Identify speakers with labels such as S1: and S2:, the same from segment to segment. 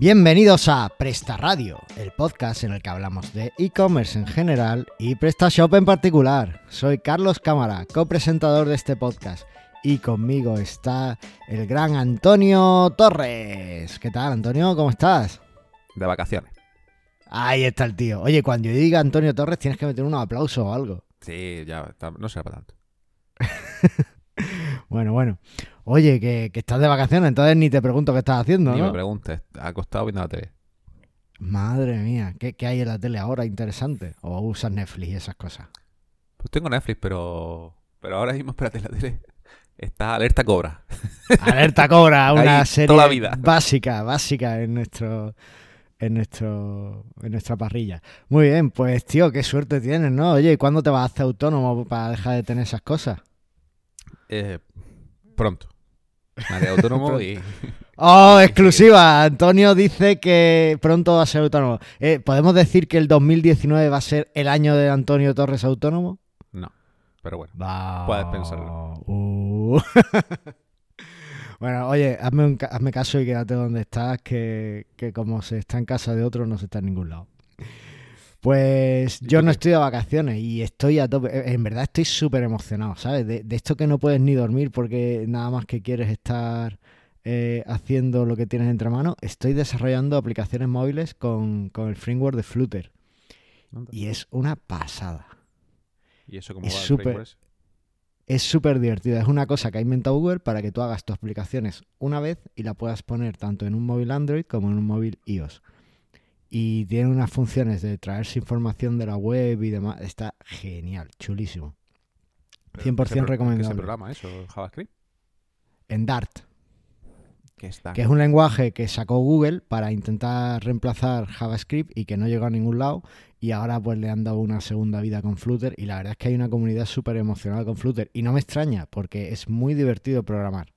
S1: Bienvenidos a Presta Radio, el podcast en el que hablamos de e-commerce en general y PrestaShop en particular. Soy Carlos Cámara, copresentador de este podcast, y conmigo está el gran Antonio Torres. ¿Qué tal, Antonio? ¿Cómo estás?
S2: De vacaciones.
S1: Ahí está el tío. Oye, cuando yo diga Antonio Torres tienes que meter un aplauso o algo.
S2: Sí, ya, está- no será para tanto.
S1: Bueno, bueno. Oye, que, que estás de vacaciones, entonces ni te pregunto qué estás haciendo,
S2: Ni
S1: ¿no?
S2: me preguntes, acostado viendo la tele.
S1: Madre mía, ¿qué, qué hay en la tele ahora interesante? ¿O usas Netflix y esas cosas?
S2: Pues tengo Netflix, pero pero ahora mismo, espérate, la tele está alerta cobra.
S1: Alerta Cobra, una
S2: Ahí,
S1: serie
S2: toda la vida.
S1: básica, básica en nuestro en nuestro en nuestra parrilla. Muy bien, pues tío, qué suerte tienes, ¿no? Oye, ¿y cuándo te vas a hacer autónomo para dejar de tener esas cosas?
S2: Eh, pronto. Autónomo y
S1: Oh, exclusiva. Antonio dice que pronto va a ser autónomo. Eh, ¿Podemos decir que el 2019 va a ser el año de Antonio Torres autónomo?
S2: no. Pero bueno,
S1: Va.
S2: Puedes pensarlo.
S1: Uh. bueno, oye, hazme, un hazme caso y quédate donde estás, que, que como se está en casa de otro, no se está en ningún lado. Pues
S2: ¿Y
S1: yo no estoy de vacaciones y estoy a tope. Eh, En verdad estoy súper emocionado, ¿sabes? De, de esto que no puedes ni dormir porque nada más que quieres estar eh, haciendo lo que tienes entre manos. Estoy desarrollando aplicaciones móviles con, con el framework de Flutter y es una pasada.
S2: ¿Y eso como
S1: es
S2: va el ese?
S1: Es súper divertido. Es una cosa que ha inventado Google para que tú hagas tus aplicaciones una vez y la puedas poner tanto en un móvil Android como en un móvil iOS. Y tiene unas funciones de traerse información de la web y demás. Está genial, chulísimo.
S2: Pero
S1: 100%
S2: ¿qué pro- ¿Qué
S1: recomendable.
S2: se programa eso? ¿JavaScript?
S1: En Dart,
S2: ¿Qué está?
S1: que es un lenguaje que sacó Google para intentar reemplazar JavaScript y que no llegó a ningún lado. Y ahora pues le han dado una segunda vida con Flutter. Y la verdad es que hay una comunidad súper emocionada con Flutter. Y no me extraña, porque es muy divertido programar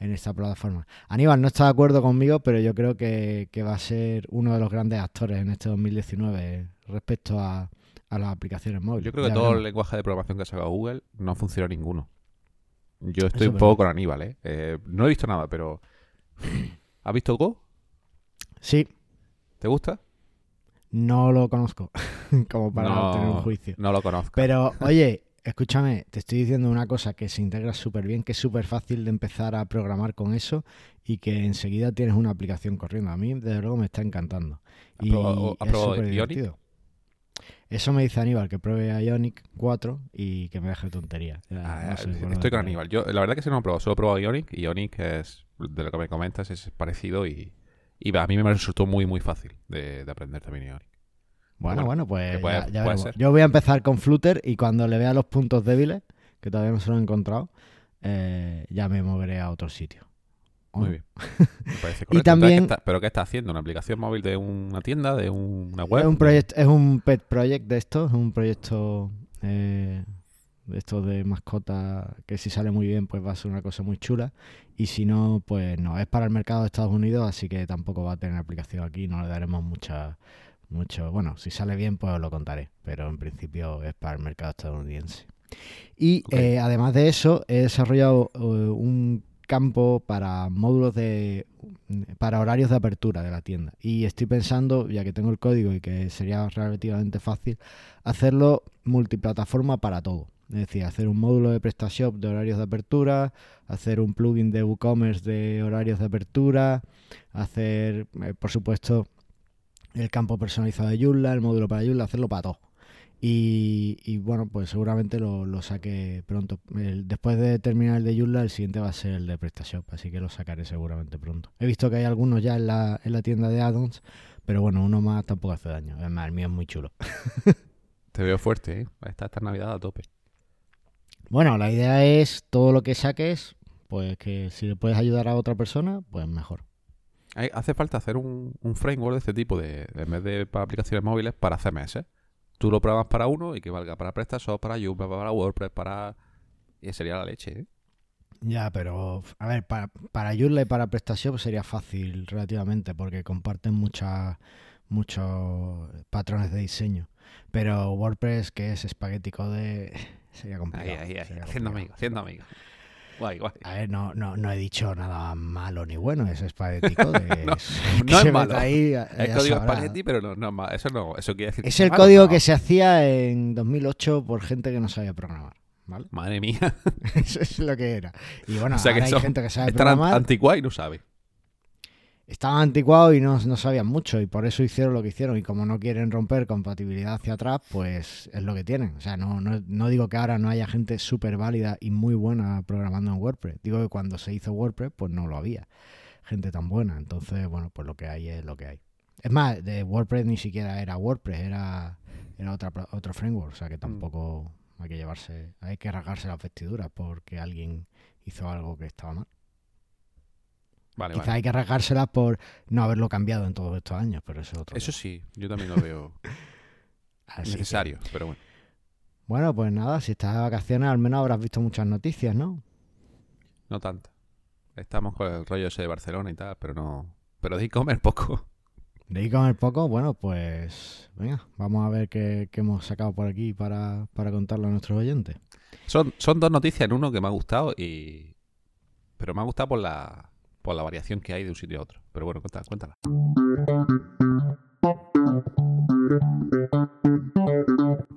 S1: en esta plataforma. Aníbal no está de acuerdo conmigo, pero yo creo que, que va a ser uno de los grandes actores en este 2019 respecto a, a las aplicaciones móviles.
S2: Yo creo que
S1: Ya
S2: todo el lenguaje de programación que ha sacado Google no funciona ninguno. Yo estoy
S1: es
S2: un poco con Aníbal, ¿eh? Eh, No he visto nada, pero... ¿Has visto Go?
S1: Sí,
S2: ¿Te gusta?
S1: no lo conozco como para
S2: No.
S1: tener un juicio.
S2: No lo conozco.
S1: Pero, oye, escúchame, te estoy diciendo una cosa que se integra súper bien, que es súper fácil de empezar a programar con eso y que enseguida tienes una aplicación corriendo. A mí, desde luego, me está encantando.
S2: ¿Has
S1: Y
S2: probado-
S1: es súper divertido. Eso me dice Aníbal, que pruebe Ionic 4 y que me deje tontería.
S2: Ah,
S1: no sé por
S2: estoy con. Aníbal. Yo, la verdad que sí no lo he probado. Solo he probado Ionic. Y Ionic es, de lo que me comentas, es parecido y, y a mí me resultó muy, muy fácil de, de aprender también Ionic.
S1: Bueno,
S2: Bueno,
S1: bueno, pues
S2: puede-
S1: ya- ya
S2: puede
S1: veremos.
S2: ser.
S1: Yo voy a empezar con Flutter y cuando le vea los puntos débiles, que todavía no se los he encontrado, eh, ya me moveré a otro sitio. ¿O
S2: Muy
S1: no?
S2: bien. Me parece correcto. Entonces,
S1: también-
S2: ¿qué está- ¿Pero qué está haciendo? ¿Una aplicación móvil de una tienda? ¿De una web?
S1: Es un proyecto, es un pet project de estos, es un proyecto eh, de estos de mascota que si sale muy bien pues va a ser una cosa muy chula y si no pues no, es para el mercado de Estados Unidos así que tampoco va a tener aplicación aquí, no le daremos mucha mucho, bueno, si sale bien pues os lo contaré, pero en principio es para el mercado estadounidense. Y eh, además de eso he desarrollado eh, un campo para módulos de para horarios de apertura de la tienda. Y estoy pensando ya que tengo el código y que sería relativamente fácil hacerlo multiplataforma para todo. Es decir hacer un módulo de PrestaShop de horarios de apertura hacer un plugin de WooCommerce de horarios de apertura hacer eh, por supuesto el campo personalizado de Joomla el módulo para Joomla hacerlo para todo y, y, bueno, pues seguramente lo, lo saque pronto. El- después de terminar el de Joomla, el siguiente va a ser el de PrestaShop, así que lo sacaré seguramente pronto. He visto que hay algunos ya en la, en la tienda de addons, pero bueno, uno más tampoco hace daño. Además, el mío es muy chulo.
S2: Te veo fuerte, ¿eh? Está esta Navidad a tope.
S1: Bueno, la idea es todo lo que saques, pues que si le puedes ayudar a otra persona, pues mejor.
S2: Hay- hace falta hacer un, un framework de este tipo, de, en vez de para aplicaciones móviles, para CMS. Tú lo programas para uno y que valga para PrestaShop, para Joomla, para WordPress, para... Y sería la leche, ¿eh?
S1: Ya, pero a ver, para, para Joomla y para PrestaShop sería fácil relativamente porque comparten muchas muchos patrones de diseño. Pero WordPress, que es espaguético de sería complicado.
S2: Ahí, ahí, ahí,
S1: sería
S2: haciendo amigos, haciendo amigos. Guay, guay.
S1: A ver, no, no, no he dicho nada malo ni bueno, es espaguetico. De,
S2: No,
S1: que
S2: no es malo.
S1: ahí,
S2: El código espagueti, pero no, no es eso no, eso quiere decir
S1: Es el
S2: malo,
S1: código
S2: no.
S1: que se hacía en 2008 por gente que no sabía programar. ¿Vale?
S2: Madre mía.
S1: Eso es lo que era. Y bueno,
S2: o sea que
S1: hay gente que sabe programar.
S2: anticuados y no sabe.
S1: Estaban anticuados y no, no sabían mucho y por eso hicieron lo que hicieron. Y como no quieren romper compatibilidad hacia atrás, pues es lo que tienen. O sea, no, no, no digo que ahora no haya gente súper válida y muy buena programando en WordPress. Digo que cuando se hizo WordPress, pues no lo había. Gente tan buena. Entonces, bueno, pues lo que hay es lo que hay. Es más, de WordPress ni siquiera era WordPress, era, era otra, otro framework. O sea que tampoco hay que llevarse, hay que rasgarse las vestiduras porque alguien hizo algo que estaba mal.
S2: Vale,
S1: Quizá
S2: vale.
S1: hay que rasgárselas por no haberlo cambiado en todos estos años, pero eso es otro.
S2: Eso sí, yo también lo veo
S1: que-
S2: necesario, pero bueno.
S1: bueno, pues nada, si estás de vacaciones al menos habrás visto muchas noticias, ¿no?
S2: No tanto. Estamos con el rollo ese de Barcelona y tal, pero no. Pero de e-commerce poco.
S1: De e-commerce poco, bueno, pues venga, vamos a ver qué, qué hemos sacado por aquí para, para contarlo a nuestros oyentes.
S2: Son, son dos noticias en uno que me ha gustado y. Pero me ha gustado por la, por la variación que hay de un sitio a otro. Pero bueno, cuéntala. cuéntala.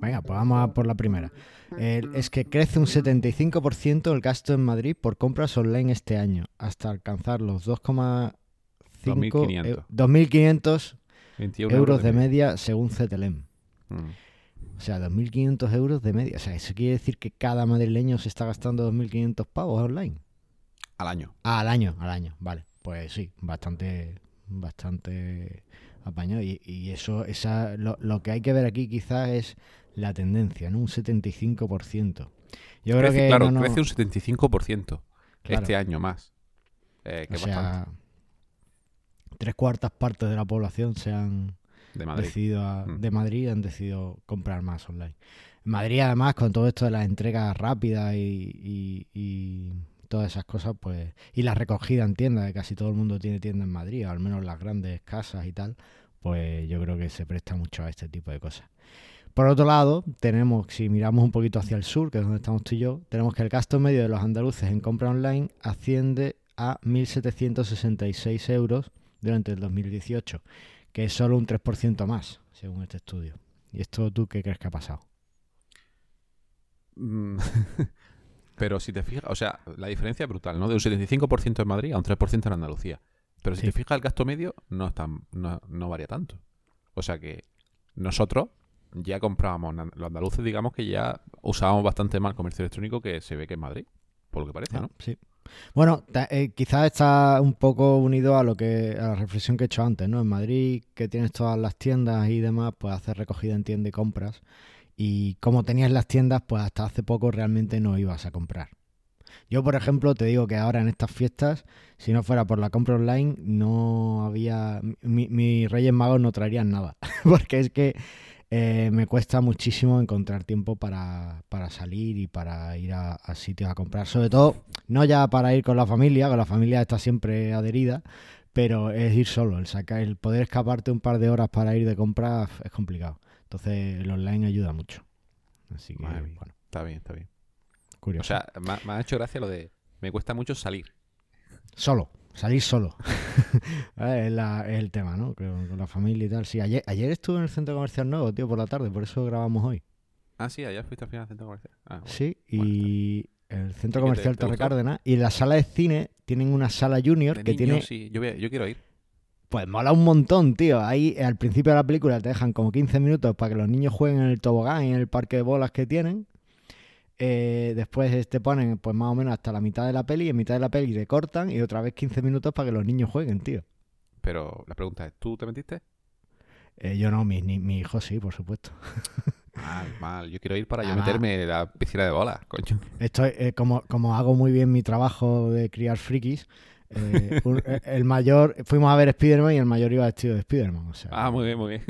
S1: Venga, pues vamos a por la primera. Es que crece un 75% el gasto en Madrid por compras online este año, hasta alcanzar los 2,5
S2: 2.500.
S1: eu- 2.500
S2: 21
S1: euros de
S2: media.
S1: según CTLM.
S2: Mm.
S1: O sea, 2.500 euros de media. O sea, eso quiere decir que cada madrileño se está gastando 2.500 pavos online.
S2: Al año.
S1: Ah, al año, al año. Vale, pues sí, bastante, bastante apañado. Y, y eso, esa, lo, lo que hay que ver aquí quizás es la tendencia, ¿no? Un 75%. Yo creo que
S2: claro,
S1: no, no-
S2: crece un 75%
S1: Claro.
S2: este año más. Eh, que
S1: o sea, tres cuartas partes de la población se han
S2: De Madrid.
S1: decidido a-
S2: Mm.
S1: de Madrid han decidido comprar más online. Madrid, además, con todo esto de las entregas rápidas y, y- y todas esas cosas, pues. Y la recogida en tiendas, que casi todo el mundo tiene tienda en Madrid, o al menos las grandes casas y tal, pues yo creo que se presta mucho a este tipo de cosas. Por otro lado, tenemos, si miramos un poquito hacia el sur, que es donde estamos tú y yo, tenemos que el gasto medio de los andaluces en compra online asciende a 1.766 euros durante el 2018 que es solo un 3% más, según este estudio. ¿Y esto tú qué crees que ha pasado?
S2: Pero si te fijas, o sea, la diferencia es brutal, ¿no? De un 75% en Madrid a un 3% en Andalucía. Pero si
S1: Sí.
S2: te fijas, el gasto medio no, es tan- no, no varía tanto. O sea que nosotros ya comprábamos, los andaluces digamos que ya usábamos bastante más el comercio electrónico que se ve que en Madrid, por lo que parece, ¿no?
S1: Sí. Bueno, eh, quizás está un poco unido a lo que a la reflexión que he hecho antes, ¿no? En Madrid, que tienes todas las tiendas y demás, pues hacer recogida en tienda y compras. Y como tenías las tiendas, pues hasta hace poco realmente no ibas a comprar. Yo, por ejemplo, te digo que ahora en estas fiestas, si no fuera por la compra online, no había. mi- Mis Reyes Magos no traerían nada. Porque es que eh, me cuesta muchísimo encontrar tiempo para, para salir y para ir a, sitios a comprar. Sobre todo, no ya para ir con la familia, con la familia está siempre adherida, pero es ir solo. El, sacar, el poder escaparte un par de horas para ir de compras es complicado. Entonces, el online ayuda mucho. Así que,
S2: Madre
S1: bueno,
S2: Está bien, está bien.
S1: curioso.
S2: O sea, me, ha- me ha hecho gracia lo de me cuesta mucho salir.
S1: Solo, salir solo. Eh, es, la- es el tema, ¿no? Con, con la familia y tal. Sí, ayer, ayer estuve en el centro comercial nuevo, tío, por la tarde, por eso grabamos hoy.
S2: Ah, sí, ayer fuiste al final del centro comercial. Ah, bueno.
S1: Sí,
S2: Bueno,
S1: y el centro
S2: ¿Y qué te-
S1: comercial
S2: te
S1: Torre? Cárdenas y la sala de cine tienen una sala junior
S2: De
S1: que
S2: niños,
S1: tiene
S2: sí, yo, voy a- yo quiero ir.
S1: Pues mola un montón, tío. Ahí al principio de la película te dejan como 15 minutos para que los niños jueguen en el tobogán y en el parque de bolas que tienen. Eh, después te ponen pues más o menos hasta la mitad de la peli y en mitad de la peli te cortan y otra vez 15 minutos para que los niños jueguen, tío.
S2: Pero la pregunta es, ¿tú te metiste?
S1: Eh, yo no, mi, mi hijo sí, por supuesto.
S2: Mal, mal. Yo quiero ir para yo meterme en la piscina de bolas, coño.
S1: Estoy, eh, como, como hago muy bien mi trabajo de criar frikis, eh, un- eh, el mayor, fuimos a ver Spider-Man y el mayor iba vestido de Spider-Man. O sea,
S2: Ah, muy bien, muy bien.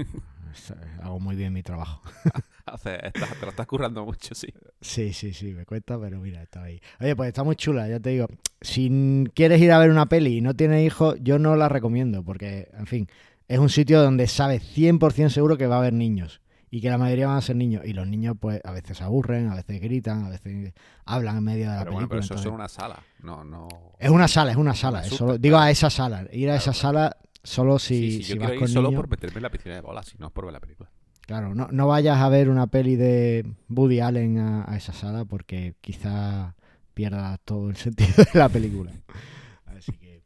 S1: hago muy bien mi trabajo.
S2: Estás- te lo estás currando mucho, sí.
S1: Sí, sí, sí, me cuesta, pero mira, está ahí. Oye, pues está muy chula, ya te digo. Si quieres ir a ver una peli y no tienes hijos, yo no la recomiendo, porque, en fin, es un sitio donde sabes 100% seguro que va a haber niños. Y que la mayoría van a ser niños. Y los niños, pues, a veces se aburren, a veces gritan, a veces hablan en medio de la
S2: Pero bueno,
S1: película.
S2: pero eso es
S1: entonces-
S2: una sala. No, no.
S1: Es una sala, es una sala. Es
S2: asusta,
S1: solo- digo a esa sala. Ir a esa sala solo si,
S2: Sí, sí,
S1: si
S2: yo
S1: vas
S2: quiero
S1: con
S2: ir solo
S1: niños.
S2: por meterme en la piscina de bolas, si no es por ver la película.
S1: Claro, no, no vayas a ver una peli de Woody Allen a, a esa sala porque quizá pierdas todo el sentido de la película. Así que,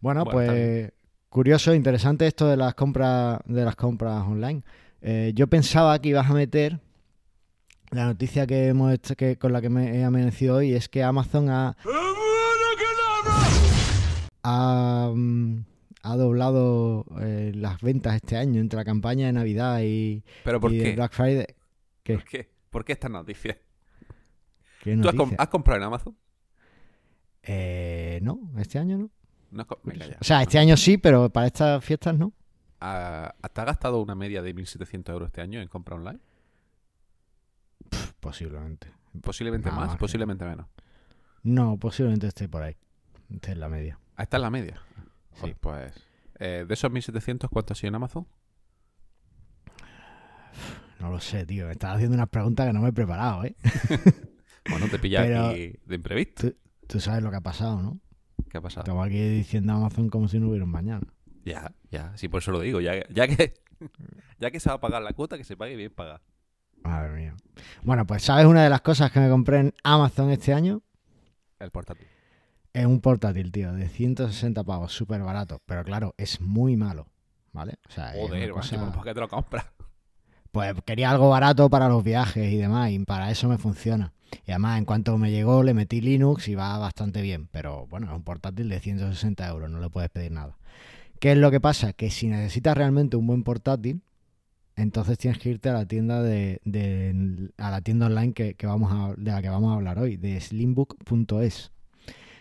S1: bueno,
S2: Bueno,
S1: pues curioso, interesante esto de las compras de las compras online. Eh, yo pensaba que ibas a meter la noticia que hemos hecho- que con la que me he amanecido hoy es que Amazon ha ha, mm, ha doblado eh, las ventas este año entre la campaña de Navidad y,
S2: ¿Pero por
S1: y de
S2: qué?
S1: Black Friday. ¿Qué?
S2: ¿Por qué? ¿Por qué esta noticia?
S1: ¿Qué
S2: ¿Tú has, has comprado en Amazon?
S1: Eh, no, este año no. O sea, este año sí, pero para estas fiestas no.
S2: Ah, ¿Te has gastado una media de 1.700 euros este año en compra online?
S1: Posiblemente.
S2: Posiblemente
S1: Ah,
S2: más, posiblemente menos.
S1: No, posiblemente esté por ahí. Esté en la media.
S2: Ahí está en la media.
S1: Sí.
S2: Pues. eh, de esos 1.700, ¿cuánto ha sido en Amazon?
S1: No lo sé, tío. Me estás haciendo unas preguntas que no me he preparado, ¿eh?
S2: Bueno, te pilla
S1: Pero-
S2: aquí de imprevisto.
S1: Tú sabes lo que ha pasado, ¿no?
S2: ¿Qué ha pasado?
S1: Estamos aquí diciendo a Amazon como si no hubiera un mañana.
S2: Ya, ya, sí, por eso lo digo. Ya, ya que ya que se va a pagar la cuota, que se pague bien pagada.
S1: Madre mía. Bueno, pues ¿sabes una de las cosas que me compré en Amazon este año?
S2: El portátil.
S1: Es un portátil, tío, de 160 pavos, súper barato. Pero claro, es muy malo, ¿vale? O sea,
S2: Joder,
S1: cosa-
S2: ¿por qué te lo compras?
S1: Pues quería algo barato para los viajes y demás, y para eso me funciona. Y además, en cuanto me llegó, le metí Linux y va bastante bien. Pero bueno, es un portátil de 160 euros, no le puedes pedir nada. ¿Qué es lo que pasa? Que si necesitas realmente un buen portátil, entonces tienes que irte a la tienda de, a la tienda online que, que vamos a, de la que vamos a hablar hoy, de slimbook.es.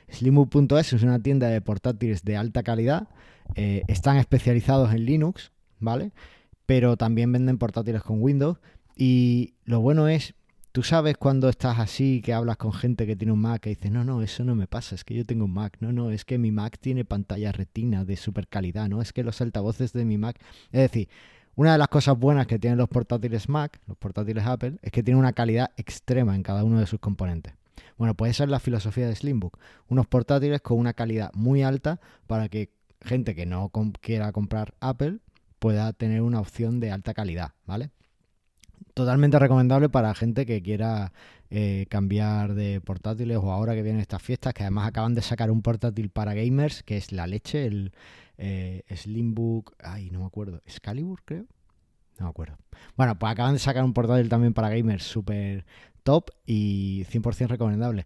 S1: Slimbook.es es una tienda de portátiles de alta calidad. eh, están especializados en Linux, ¿vale? Pero también venden portátiles con Windows. Y lo bueno es, tú sabes cuando estás así, que hablas con gente que tiene un Mac, que dices, no, no, eso no me pasa, es que yo tengo un Mac. No, no, es que mi Mac tiene pantalla retina de super calidad, ¿no? Es que los altavoces de mi Mac. Es decir, una de las cosas buenas que tienen los portátiles Mac, los portátiles Apple, es que tienen una calidad extrema en cada uno de sus componentes. Bueno, pues esa es la filosofía de Slimbook. Unos portátiles con una calidad muy alta para que gente que no quiera comprar Apple pueda tener una opción de alta calidad, ¿vale? Totalmente recomendable para gente que quiera eh, cambiar de portátiles o ahora que vienen estas fiestas, que además acaban de sacar un portátil para gamers, que es la leche, el eh, Slimbook, ay, no me acuerdo, Excalibur creo, no me acuerdo. Bueno, pues acaban de sacar un portátil también para gamers súper top y 100% recomendable.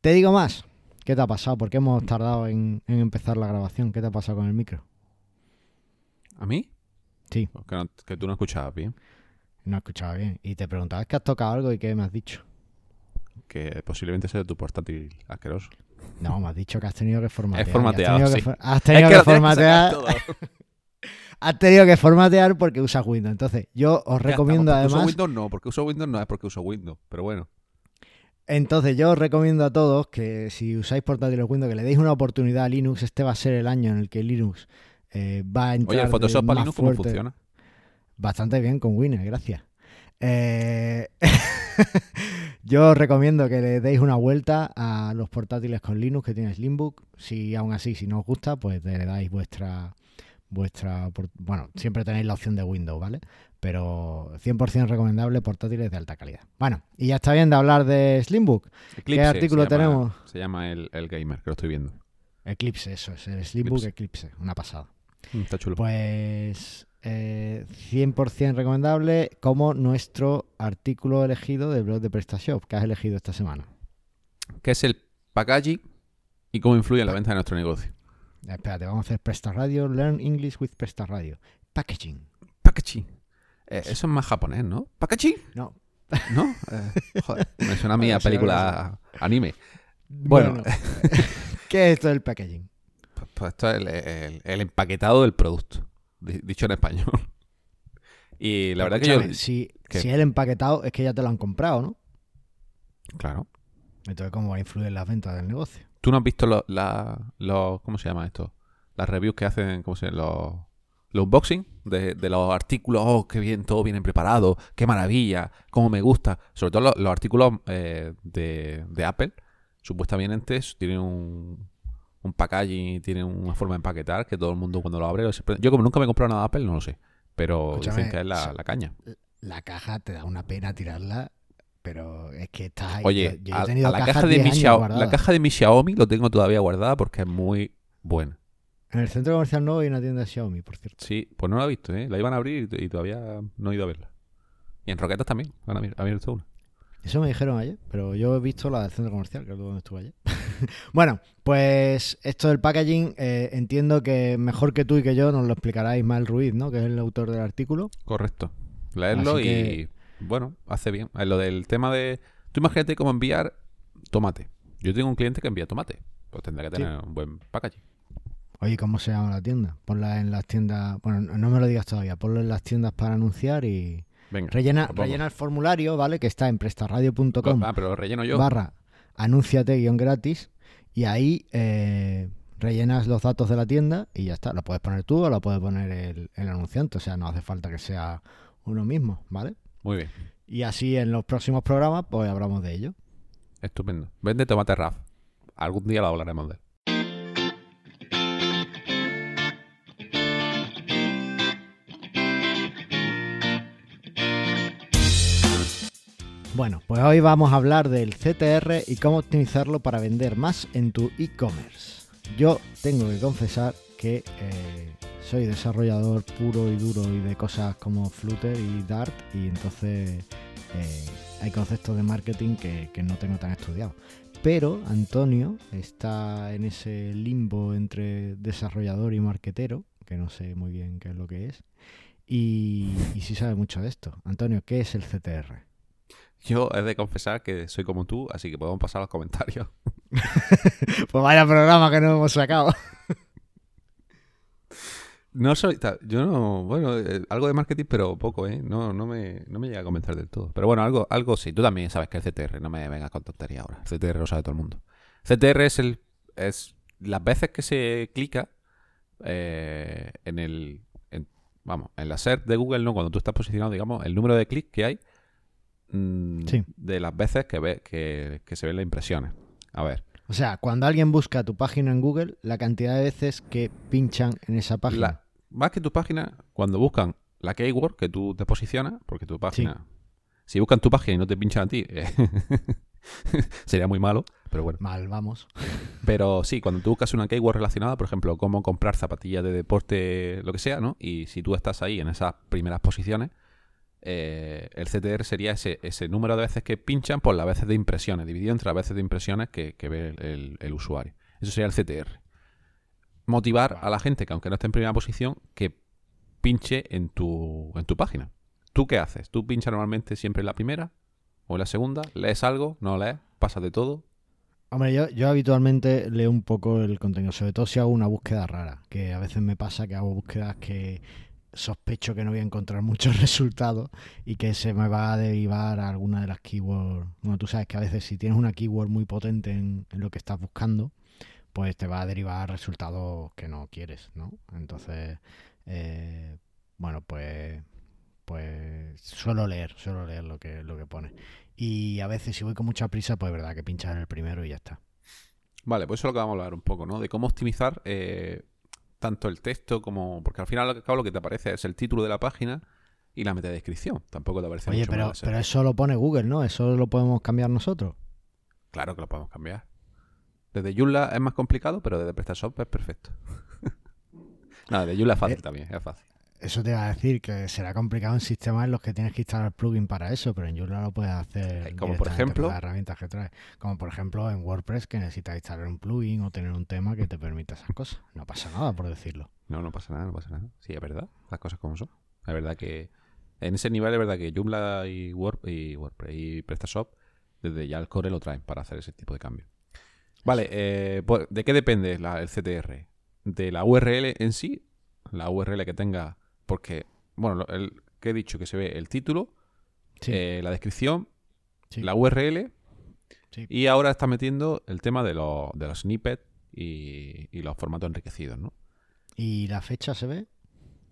S1: Te digo más, ¿qué te ha pasado? ¿Por qué hemos tardado en, en empezar la grabación? ¿Qué te ha pasado con el micro?
S2: ¿A mí?
S1: Sí.
S2: Pues que, no- que tú no escuchabas bien.
S1: No escuchaba bien. Y te preguntaba, ¿es que has tocado algo y qué me has dicho?
S2: Que posiblemente sea de tu portátil asqueroso.
S1: No, me has dicho que has tenido que formatear.
S2: Es formateado,
S1: Has tenido que,
S2: sí.
S1: for- has tenido
S2: Es
S1: que
S2: lo tienes
S1: formatear. has tenido que formatear porque usas Windows. Entonces, yo os recomiendo además.
S2: Uso Windows no, porque uso Windows no es porque uso Windows. Pero bueno.
S1: Entonces, yo os recomiendo a todos que si usáis portátiles Windows, que le deis una oportunidad a Linux. Este va a ser el año en el que Linux eh, va a entrar.
S2: Oye, el Photoshop para Linux, ¿cómo
S1: fuerte.
S2: funciona?
S1: Bastante bien con Windows, gracias. Eh, Yo os recomiendo que le deis una vuelta a los portátiles con Linux que tiene Slimbook. Si aún así, si no os gusta, pues le dais vuestra vuestra bueno, siempre tenéis la opción de Windows, ¿vale? Pero 100% recomendable portátiles de alta calidad. Bueno, y ya está bien de hablar de Slimbook.
S2: Eclipse
S1: artículo
S2: se llama-
S1: tenemos?
S2: Se llama el, el Gamer, que lo estoy viendo.
S1: Eclipse, eso es, el Slimbook Eclipse, una pasada.
S2: Mm, Está chulo.
S1: Pues eh, 100% recomendable como nuestro artículo elegido del blog de PrestaShop que has elegido esta semana.
S2: ¿Qué es el packaging y cómo influye en la venta de nuestro negocio?
S1: Espérate, vamos a hacer Presta Radio, Learn English with Presta Radio. Packaging.
S2: Packaging. Eh, eso es más japonés, ¿no? ¿Packaging?
S1: No.
S2: ¿No? Eh, joder, me suena a mí a película anime. Bueno.
S1: ¿qué es esto del packaging?
S2: Pues, pues esto es el, el- el empaquetado del producto, dicho en español. Y la verdad que yo...
S1: Si, si el empaquetado es que ya te lo han comprado, ¿no?
S2: Claro.
S1: Entonces, ¿cómo va a influir en las ventas del negocio?
S2: ¿Tú no has visto los... la- los- ¿Cómo se llama esto? Las reviews que hacen... ¿Cómo se llama? Los, los unboxing de, de los artículos, oh, qué bien, todo viene preparado, qué maravilla, cómo me gusta. Sobre todo los, los artículos eh, de, de Apple, supuestamente tienen un, un packaging, tienen una forma de empaquetar que todo el mundo cuando lo abre... lo. Yo como nunca me he comprado nada de Apple, no lo sé. Pero
S1: Escúchame,
S2: dicen que es la, caña.
S1: La caja te da una pena tirarla, pero es que estás ahí.
S2: Oye,
S1: yo, yo he
S2: a,
S1: tenido
S2: a la, caja de
S1: 10
S2: mi Xiao- la caja de mi Xiaomi lo tengo todavía guardada porque es muy buena.
S1: En el centro comercial nuevo hay una tienda de Xiaomi, por cierto.
S2: Sí, pues no la he visto, ¿eh? La iban a abrir y, y todavía no he ido a verla. Y en Roquetas también, han abi- abierto una.
S1: Eso me dijeron ayer, pero yo he visto la del centro comercial, que es donde estuve ayer. bueno, pues esto del packaging, eh, entiendo que mejor que tú y que yo nos lo explicará Ismael Ruiz, ¿no? Que es el autor del artículo.
S2: Correcto. Leerlo y,
S1: que-
S2: bueno, hace bien. En lo del tema de... Tú imagínate cómo enviar tomate. Yo tengo un cliente que envía tomate. Pues tendrá que
S1: Sí.
S2: tener un buen packaging.
S1: Oye, ¿cómo se llama la tienda? Ponla en las tiendas. Bueno, no me lo digas todavía. Ponlo en las tiendas para anunciar y.
S2: Venga.
S1: Rellena, rellena el formulario, ¿vale? Que está en prestarradio.com
S2: Ah, pero lo relleno yo.
S1: barra anúnciate guion gratis. Y ahí eh, rellenas los datos de la tienda y ya está. Lo puedes poner tú o lo puede poner el, el anunciante. O sea, no hace falta que sea uno mismo, ¿vale?
S2: Muy bien.
S1: Y así en los próximos programas, pues hablamos de ello.
S2: Estupendo. Vende tomate RAF. Algún día lo hablaremos de él.
S1: Bueno, pues hoy vamos a hablar del CTR y cómo optimizarlo para vender más en tu e-commerce. Yo tengo que confesar que eh, soy desarrollador puro y duro y de cosas como Flutter y Dart y entonces eh, hay conceptos de marketing que, no tengo tan estudiados. Pero Antonio está en ese limbo entre desarrollador y marquetero, que no sé muy bien qué es lo que es, y sí sabe mucho de esto. Antonio, ¿qué es el CTR?
S2: Yo he de confesar que soy como tú, así que podemos pasar a los comentarios.
S1: Pues vaya programa que nos hemos sacado.
S2: No soy. Yo no. Bueno, eh, algo de marketing, pero poco, ¿eh? No, no, me, no me llega a comentar del todo. Pero bueno, algo, algo sí. Tú también sabes que el CTR. No me vengas con tontería ahora. El CTR lo sabe todo el mundo. CTR es el. Es las veces que se clica eh, en el. en- vamos, en la SERP de Google, ¿no? Cuando tú estás posicionado, digamos, el número de clics que hay mm,
S1: Sí.
S2: de las veces que, ve, que, que se ven las impresiones. A ver.
S1: O sea, cuando alguien busca tu página en Google, la cantidad de veces que pinchan en esa página.
S2: La- más que tu página, cuando buscan la keyword que tú te posicionas, porque tu página. Si buscan tu página y no te pinchan a ti, eh, sería muy malo, pero bueno.
S1: Mal, vamos.
S2: Pero sí, cuando tú buscas una keyword relacionada, por ejemplo, cómo comprar zapatillas de deporte, lo que sea, ¿no? Y si tú estás ahí en esas primeras posiciones, eh, el CTR sería ese, ese número de veces que pinchan por las veces de impresiones, dividido entre las veces de impresiones que, ve el, usuario. Eso sería el CTR. Motivar a la gente que aunque no esté en primera posición, que pinche en tu, en tu página. ¿Tú qué haces? ¿Tú pinchas normalmente siempre en la primera o en la segunda? ¿Lees algo? ¿No lees? ¿Pasas de todo?
S1: Hombre, yo habitualmente leo un poco el contenido, sobre todo si hago una búsqueda rara, que a veces me pasa que hago búsquedas que sospecho que no voy a encontrar muchos resultados y que se me va a derivar a alguna de las keywords. Bueno, tú sabes que a veces si tienes una keyword muy potente en, lo que estás buscando, pues te va a derivar resultados que no quieres, ¿no? Entonces, eh, bueno, pues, pues suelo leer, suelo leer lo que, lo que pone. Y a veces si voy con mucha prisa, pues es verdad que pinchas en el primero y ya está.
S2: Vale, pues eso es lo que vamos a hablar un poco, ¿no? De cómo optimizar eh, tanto el texto como... Porque al final al cabo lo que te aparece es el título de la página y la metadescripción. Tampoco te aparece
S1: Oye,
S2: mucho
S1: pero,
S2: más.
S1: pero eso lo pone Google, ¿no? Eso lo podemos cambiar nosotros.
S2: Claro que lo podemos cambiar. Desde Joomla es más complicado, pero desde PrestaShop es perfecto. Nada, de Joomla es fácil
S1: Eh,
S2: también, es fácil.
S1: Eso te iba a decir que será complicado en sistemas en los que tienes que instalar plugin para eso, pero en Joomla lo puedes hacer.
S2: Como por ejemplo-
S1: con las herramientas que trae. Como por ejemplo en WordPress que necesitas instalar un plugin o tener un tema que te permita esas cosas. No pasa nada por decirlo.
S2: No, no pasa nada, no pasa nada. Sí, es verdad, las cosas como son. Es verdad que en ese nivel es verdad que Joomla y, Word, y WordPress y PrestaShop desde ya el core lo traen para hacer ese tipo de cambio. Vale, eh, pues, ¿de qué depende la- el CTR? ¿De la URL en sí? La URL que tenga, porque, bueno, lo- el, que he dicho que se ve el título,
S1: Sí,
S2: eh, la descripción,
S1: sí,
S2: la URL
S1: sí.
S2: y ahora está metiendo el tema de, los de los snippets y, y los formatos enriquecidos, ¿no?
S1: ¿Y la fecha se ve?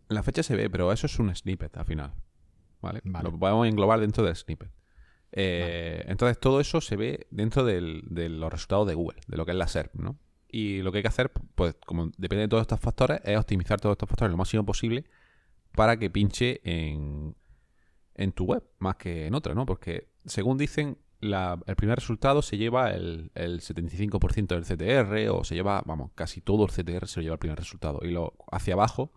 S2: La fecha se ve, pero eso es un snippet al final. ¿Vale?
S1: Vale.
S2: Lo podemos englobar dentro del snippet. Eh, Entonces todo eso se ve dentro del- de los resultados de Google, de lo que es la SERP, ¿no? Y lo que hay que hacer, pues como depende de todos estos factores, es optimizar todos estos factores lo máximo posible para que pinche en, en tu web, más que en otra, ¿no? Porque según dicen, el primer resultado se lleva el, el 75% del CTR o se lleva, vamos, casi todo el CTR se lo lleva el primer resultado. Y lo hacia abajo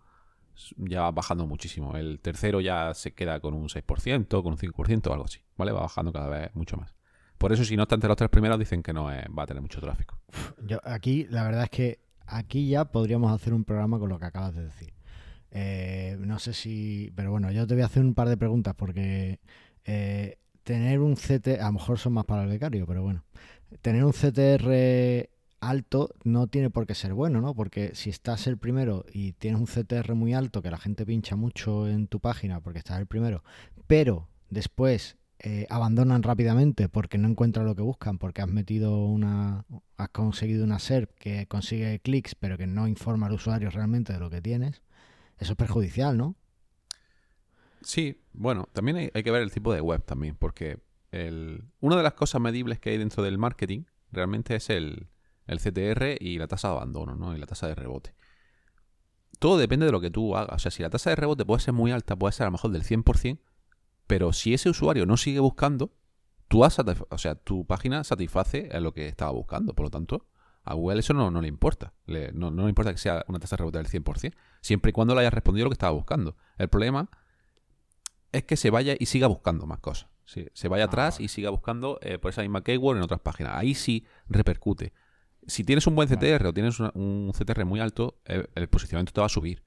S2: ya va bajando muchísimo. El tercero ya se queda con un 6%, con un 5% o algo así, ¿vale? Va bajando cada vez mucho más. Por eso, si no está entre los tres primeros, dicen que no es- va a tener mucho tráfico.
S1: Yo aquí, la verdad es que aquí ya podríamos hacer un programa con lo que acabas de decir. Eh, no sé si, pero bueno, yo te voy a hacer un par de preguntas porque eh, tener un CT, a lo mejor son más para el becario, pero bueno, tener un CTR alto no tiene por qué ser bueno, ¿no? Porque si estás el primero y tienes un CTR muy alto, que la gente pincha mucho en tu página porque estás el primero, pero después eh, abandonan rápidamente porque no encuentran lo que buscan, porque has metido una, has conseguido una SERP que consigue clics, pero que no informa al usuario realmente de lo que tienes, eso es perjudicial, ¿no?
S2: Sí, bueno, también hay, que ver el tipo de web también, porque el, una de las cosas medibles que hay dentro del marketing realmente es el, el CTR y la tasa de abandono, ¿no? Y la tasa de rebote. Todo depende de lo que tú hagas. O sea, si la tasa de rebote puede ser muy alta, puede ser a lo mejor del 100%, pero si ese usuario no sigue buscando, has o sea, tu página satisface a lo que estaba buscando. Por lo tanto, a Google eso no, no le importa. Le- no, no le importa que sea una tasa de rebote del 100%, siempre y cuando le hayas respondido lo que estaba buscando. El problema es que se vaya y siga buscando más cosas. Sí, se vaya
S1: Ah,
S2: atrás
S1: vale.
S2: y siga buscando eh, por esa misma keyword en otras páginas. Ahí sí repercute. Si tienes un buen
S1: Vale.
S2: CTR o tienes una- un CTR muy alto, el, el posicionamiento te va a subir.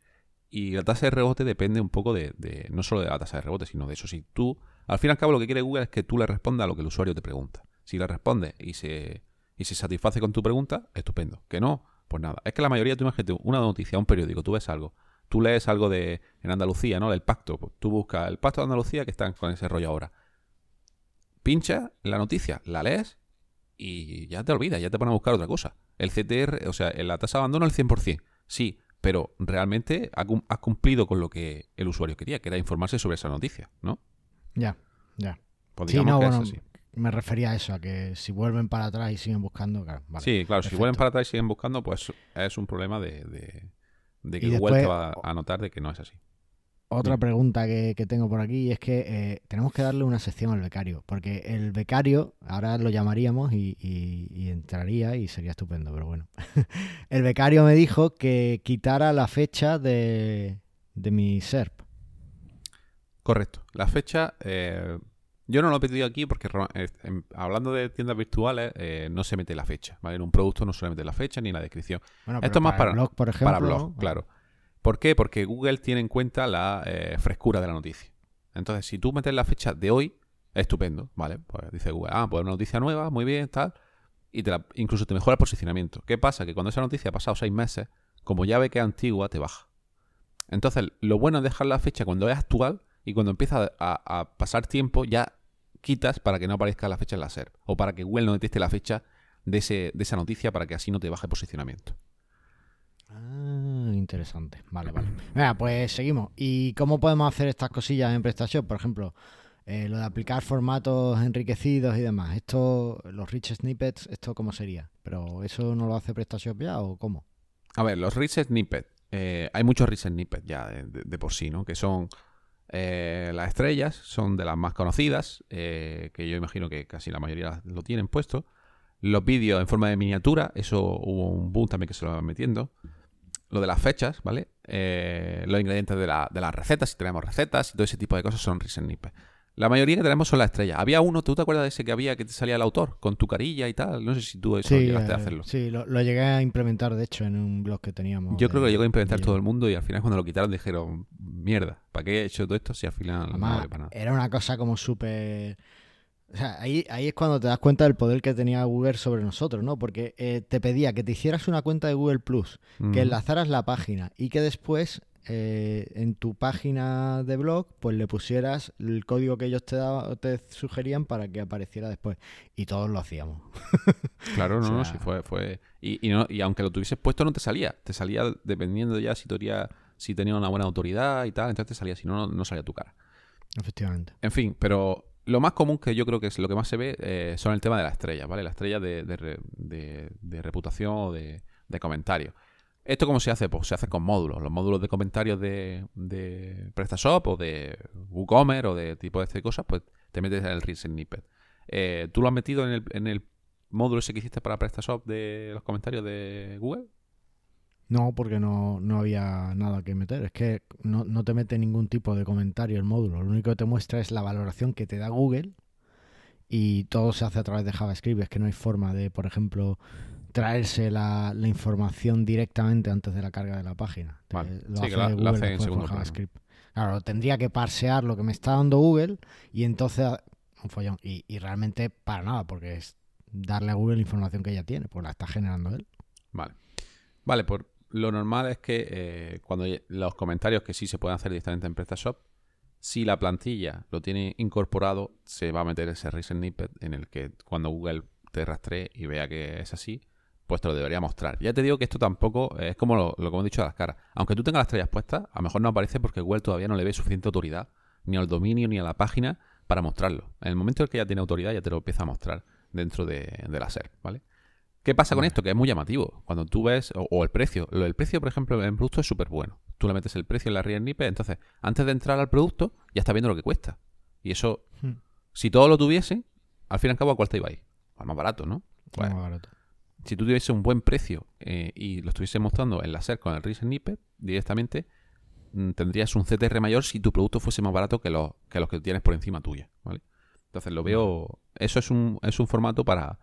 S2: Y la tasa de rebote depende un poco de, de- no solo de la tasa de rebote, sino de eso. Si tú, al fin y al cabo, lo que quiere Google es que tú le respondas a lo que el usuario te pregunta. Si le respondes y se, y se satisface con tu pregunta, estupendo. Que no, pues nada. Es que la mayoría, tú imagínate, una noticia, un periódico, tú ves algo, tú lees algo de en Andalucía, ¿no? Del pacto. Pues tú buscas el pacto de Andalucía que están con ese rollo ahora. Pincha la noticia, la lees y ya te olvidas, ya te pones a buscar otra cosa. El CTR, o sea, la tasa de abandono el 100%, sí, pero realmente has cumplido con lo que el usuario quería, que era informarse sobre esa noticia, ¿no?
S1: Ya, ya.
S2: Pues
S1: Sí,
S2: digamos
S1: no,
S2: que
S1: bueno,
S2: es así.
S1: Me refería a eso, a que si vuelven para atrás y siguen buscando, claro, vale.
S2: Sí, claro, si vuelven para atrás y siguen buscando, pues es un problema de, de- de que
S1: Y
S2: Google
S1: después-
S2: te va a notar de que no es así.
S1: Otra
S2: Bien.
S1: pregunta que, que tengo por aquí es que eh, tenemos que darle una sección al becario, porque el becario, ahora lo llamaríamos y, y- y entraría y sería estupendo, pero bueno. el becario me dijo que quitara la fecha de, de mi SERP.
S2: Correcto. La fecha, eh, yo no lo he pedido aquí porque em, hablando de tiendas virtuales, eh, no se mete la fecha, ¿vale? En un producto no suele meter la fecha ni la descripción.
S1: Bueno,
S2: Esto
S1: pero
S2: más para-
S1: blog, por ejemplo.
S2: para blog,
S1: ¿no?
S2: claro. ¿Por qué? Porque Google tiene en cuenta la eh, frescura de la noticia. Entonces, si tú metes la fecha de hoy, estupendo, ¿vale? Pues dice Google, ah, pues una noticia nueva, muy bien, tal. Y te la- incluso te mejora el posicionamiento. ¿Qué pasa? Que cuando esa noticia ha pasado seis meses, como ya ve que es antigua, te baja. Entonces, lo bueno es dejar la fecha cuando es actual y cuando empieza a, a pasar tiempo, ya quitas para que no aparezca la fecha en la SERP. O para que Google no detecte la fecha de, ese, de esa noticia para que así no te baje posicionamiento.
S1: Ah, interesante. Vale, vale. Venga, pues seguimos. ¿Y cómo podemos hacer estas cosillas en PrestaShop? Por ejemplo, eh, lo de aplicar formatos enriquecidos y demás. Esto, los rich snippets, ¿esto cómo sería? ¿Pero eso no lo hace PrestaShop ya o cómo?
S2: A ver, los rich snippets. eh, hay muchos rich snippets ya de, de- de por sí, ¿no? Que son eh, las estrellas, son de las más conocidas, eh, que yo imagino que casi la mayoría lo tienen puesto. Los vídeos en forma de miniatura, eso hubo un boom también que se lo van metiendo. Lo de las fechas, ¿vale? Eh, los ingredientes de, la- de las recetas, si tenemos recetas y todo ese tipo de cosas son snippets. La mayoría que tenemos son las estrellas. Había uno, ¿tú te acuerdas de ese que había que te salía el autor con tu carilla y tal? No sé si tú eso llegaste a
S1: eh,
S2: hacerlo.
S1: sí lo, lo llegué a implementar, de hecho, en un blog que teníamos.
S2: Yo
S1: de-
S2: creo que lo llegó a implementar todo el mundo y al final cuando lo quitaron dijeron, mierda, ¿para qué he hecho todo esto si al final no
S1: Además,
S2: vale para nada?
S1: era una cosa como súper... O sea, ahí, ahí es cuando te das cuenta del poder que tenía Google sobre nosotros, ¿no? Porque eh, te pedía que te hicieras una cuenta de Google Plus, que enlazaras la página y que después eh, en tu página de blog pues le pusieras el código que ellos te, daba- te sugerían para que apareciera después. Y todos lo hacíamos.
S2: Claro, no,
S1: o
S2: no, sí fue... fue... Y, y no- y aunque lo tuvieses puesto no te salía, te salía dependiendo ya si, teoría, si tenía una buena autoridad y tal, entonces te salía, si no, no salía tu cara.
S1: Efectivamente.
S2: En fin, pero lo más común que yo creo que es lo que más se ve eh, son el tema de las estrellas, ¿vale? La estrella de, de, reputación o de, comentarios. ¿Esto cómo se hace? Pues se hace con módulos. Los módulos de comentarios de, de PrestaShop o de WooCommerce o de tipo de este cosas, pues te metes en el Read Snippet. Eh, ¿Tú lo has metido en el, en el módulo ese que hiciste para PrestaShop de los comentarios de Google?
S1: No, porque no, no, había nada que meter. Es que no, no, te mete ningún tipo de comentario el módulo. Lo único que te muestra es la valoración que te da Google y todo se hace a través de JavaScript. Es que no hay forma de, por ejemplo, traerse la, información directamente antes de la carga de la página.
S2: Lo hace Google en
S1: JavaScript. Claro, tendría que parsear lo que me está dando Google y entonces un follón. Y, y realmente para nada, porque es darle a Google la información que ella tiene, pues la está generando él.
S2: Vale. Vale, por, lo normal es que eh, cuando los comentarios que sí se pueden hacer directamente en PrestaShop, si la plantilla lo tiene incorporado, se va a meter ese snippet en el que cuando Google te rastree y vea que es así, pues te lo debería mostrar. Ya te digo que esto tampoco es como lo, que hemos dicho a las caras. Aunque tú tengas las estrellas puestas, a lo mejor no aparece porque Google todavía no le ve suficiente autoridad, ni al dominio, ni a la página, para mostrarlo. En el momento en que ya tiene autoridad, ya te lo empieza a mostrar dentro de, de la SERP, ¿vale? ¿Qué pasa con esto? Que es muy llamativo. Cuando tú ves, o, el precio, el precio, por ejemplo, en producto es súper bueno. Tú le metes el precio en la Real Nipe, entonces, antes de entrar al producto, ya está viendo lo que cuesta. Y eso, hmm. si todo lo tuviese, al fin y al cabo, ¿a cuál te iba ahí? Al más barato, ¿no?
S1: más barato.
S2: Si tú tuviese un buen precio eh, y lo estuviese mostrando en la SER con el Real Nipe, directamente mm, tendrías un CTR mayor si tu producto fuese más barato que, los que los que tienes por encima tuya, ¿vale? Entonces lo veo, eso es un, es un formato para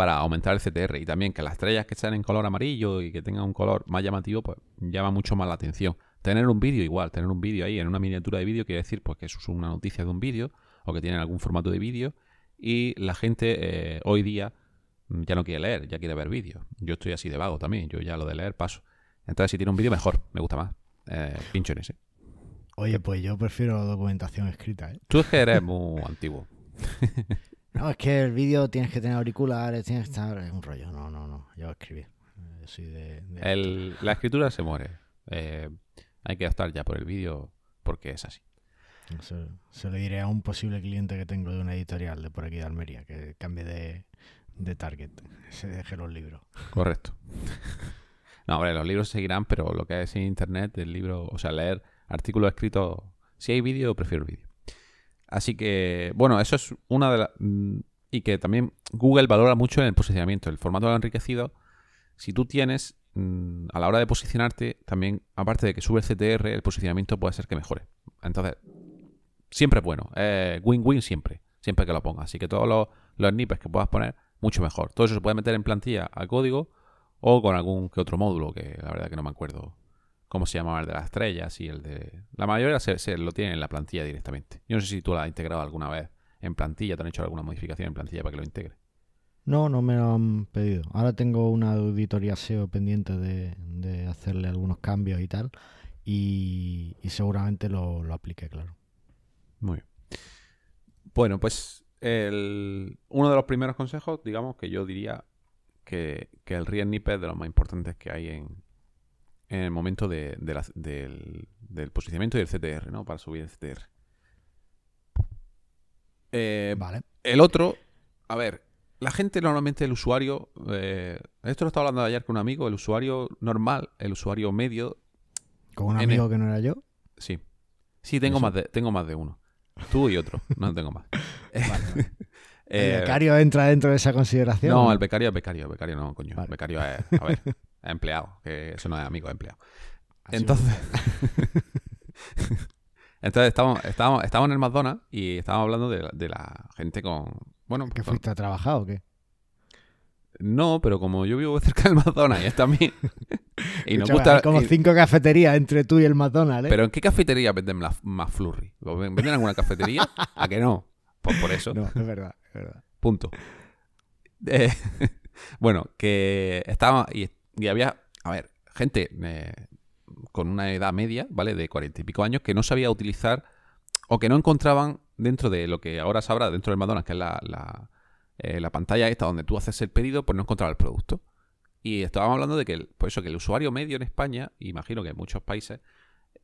S2: para aumentar el CTR. Y también que las estrellas que sean en color amarillo y que tengan un color más llamativo, pues llama mucho más la atención. Tener un vídeo igual, tener un vídeo ahí en una miniatura de vídeo quiere decir pues que eso es una noticia de un vídeo o que tiene algún formato de vídeo y la gente eh, hoy día ya no quiere leer, ya quiere ver vídeos. Yo estoy así de vago también, yo ya lo de leer paso. Entonces si tiene un vídeo mejor, me gusta más. Eh, pincho en ese.
S1: Oye, pues yo prefiero documentación escrita. ¿eh?
S2: Tú es que eres muy antiguo.
S1: No, es que el vídeo tienes que tener auriculares, tienes que estar. Es un rollo. No, no, no. Yo escribí. de,
S2: la escritura se muere. Eh, hay que optar ya por el vídeo porque es así.
S1: Se, se, lo diré a un posible cliente que tengo de una editorial de por aquí de Almería que cambie de, de target. Se deje los libros.
S2: Correcto. No, hombre, los libros seguirán, pero lo que es internet, el libro, o sea, leer artículos escritos. Si hay vídeo, prefiero el vídeo. Así que, bueno, eso es una de las... Mm, y que también Google valora mucho el posicionamiento. El formato enriquecido, si tú tienes, mm, a la hora de posicionarte, también, aparte de que sube el CTR, el posicionamiento puede ser que mejore. Entonces, siempre es bueno. Win-win siempre, siempre que lo pongas. Así que todos los, los que puedas poner, mucho mejor. Todo eso se puede meter en plantilla a código o con algún que otro módulo, que la verdad que no me acuerdo cómo se llamaba el de las estrellas y el de... La mayoría se, lo tienen en la plantilla directamente. Yo no sé si tú la has integrado alguna vez en plantilla, te han hecho alguna modificación en plantilla para que lo integre.
S1: No, no me lo han pedido. Ahora tengo una auditoría SEO pendiente de, hacerle algunos cambios y tal. Y, seguramente lo, lo aplique, claro.
S2: Muy bien. Bueno, pues el, uno de los primeros consejos, digamos que yo diría que, que el Real Nipper es de los más importantes que hay en, en el momento de, del, del, posicionamiento y del CTR, ¿no? Para subir el CTR. Eh, vale. El otro, a ver, la gente normalmente, el usuario, eh, esto lo estaba hablando ayer con un amigo, el usuario normal, el usuario medio.
S1: ¿Con un amigo que no era yo?
S2: Sí. Sí, tengo más, de, tengo más de uno. Tú y otro, no tengo más.
S1: Vale, ¿El becario entra dentro de esa consideración?
S2: No, el becario es becario, el becario no, coño. El becario es, a ver, empleado, que eso no es amigo, es empleado. Entonces, entonces estábamos, estábamos, estábamos, en el McDonald's y estábamos hablando de, la gente con... Bueno,
S1: ¿Que fuiste a trabajar o qué?
S2: No, pero como yo vivo cerca del McDonald's y es también...
S1: y nos gusta... Hay como cinco cafeterías entre tú y el McDonald's, ¿eh?
S2: ¿Pero en qué cafetería venden más flurry? ¿Venden alguna cafetería? ¿A que no? Pues por eso.
S1: No, es verdad, es verdad.
S2: Punto. Eh, bueno, que estaba... Y y había, a ver, gente eh, con una edad media, ¿vale? De cuarenta y pico años, que no sabía utilizar o que no encontraban dentro de lo que ahora sabrá dentro del Madonna, que es la, la, eh, la, pantalla esta donde tú haces el pedido, pues no encontraba el producto. Y estábamos hablando de que, el, por eso, que el usuario medio en España, imagino que en muchos países,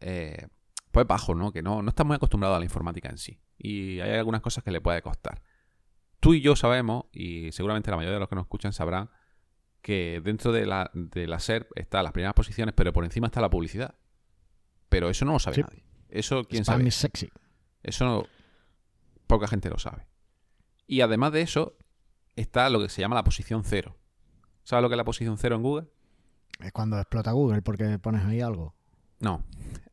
S2: eh, pues bajo, ¿no? Que no, no está muy acostumbrado a la informática en sí. Y hay algunas cosas que le puede costar. Tú y yo sabemos, y seguramente la mayoría de los que nos escuchan sabrán, que dentro de la, de la SERP está las primeras posiciones, pero por encima está la publicidad. Pero eso no lo sabe
S1: Sí.
S2: nadie. Eso, ¿quién
S1: Spam
S2: sabe?
S1: is sexy.
S2: Eso no- poca gente lo sabe. Y además de eso, está lo que se llama la posición cero. ¿Sabes lo que es la posición cero en Google?
S1: Es cuando explota Google porque pones ahí algo.
S2: No.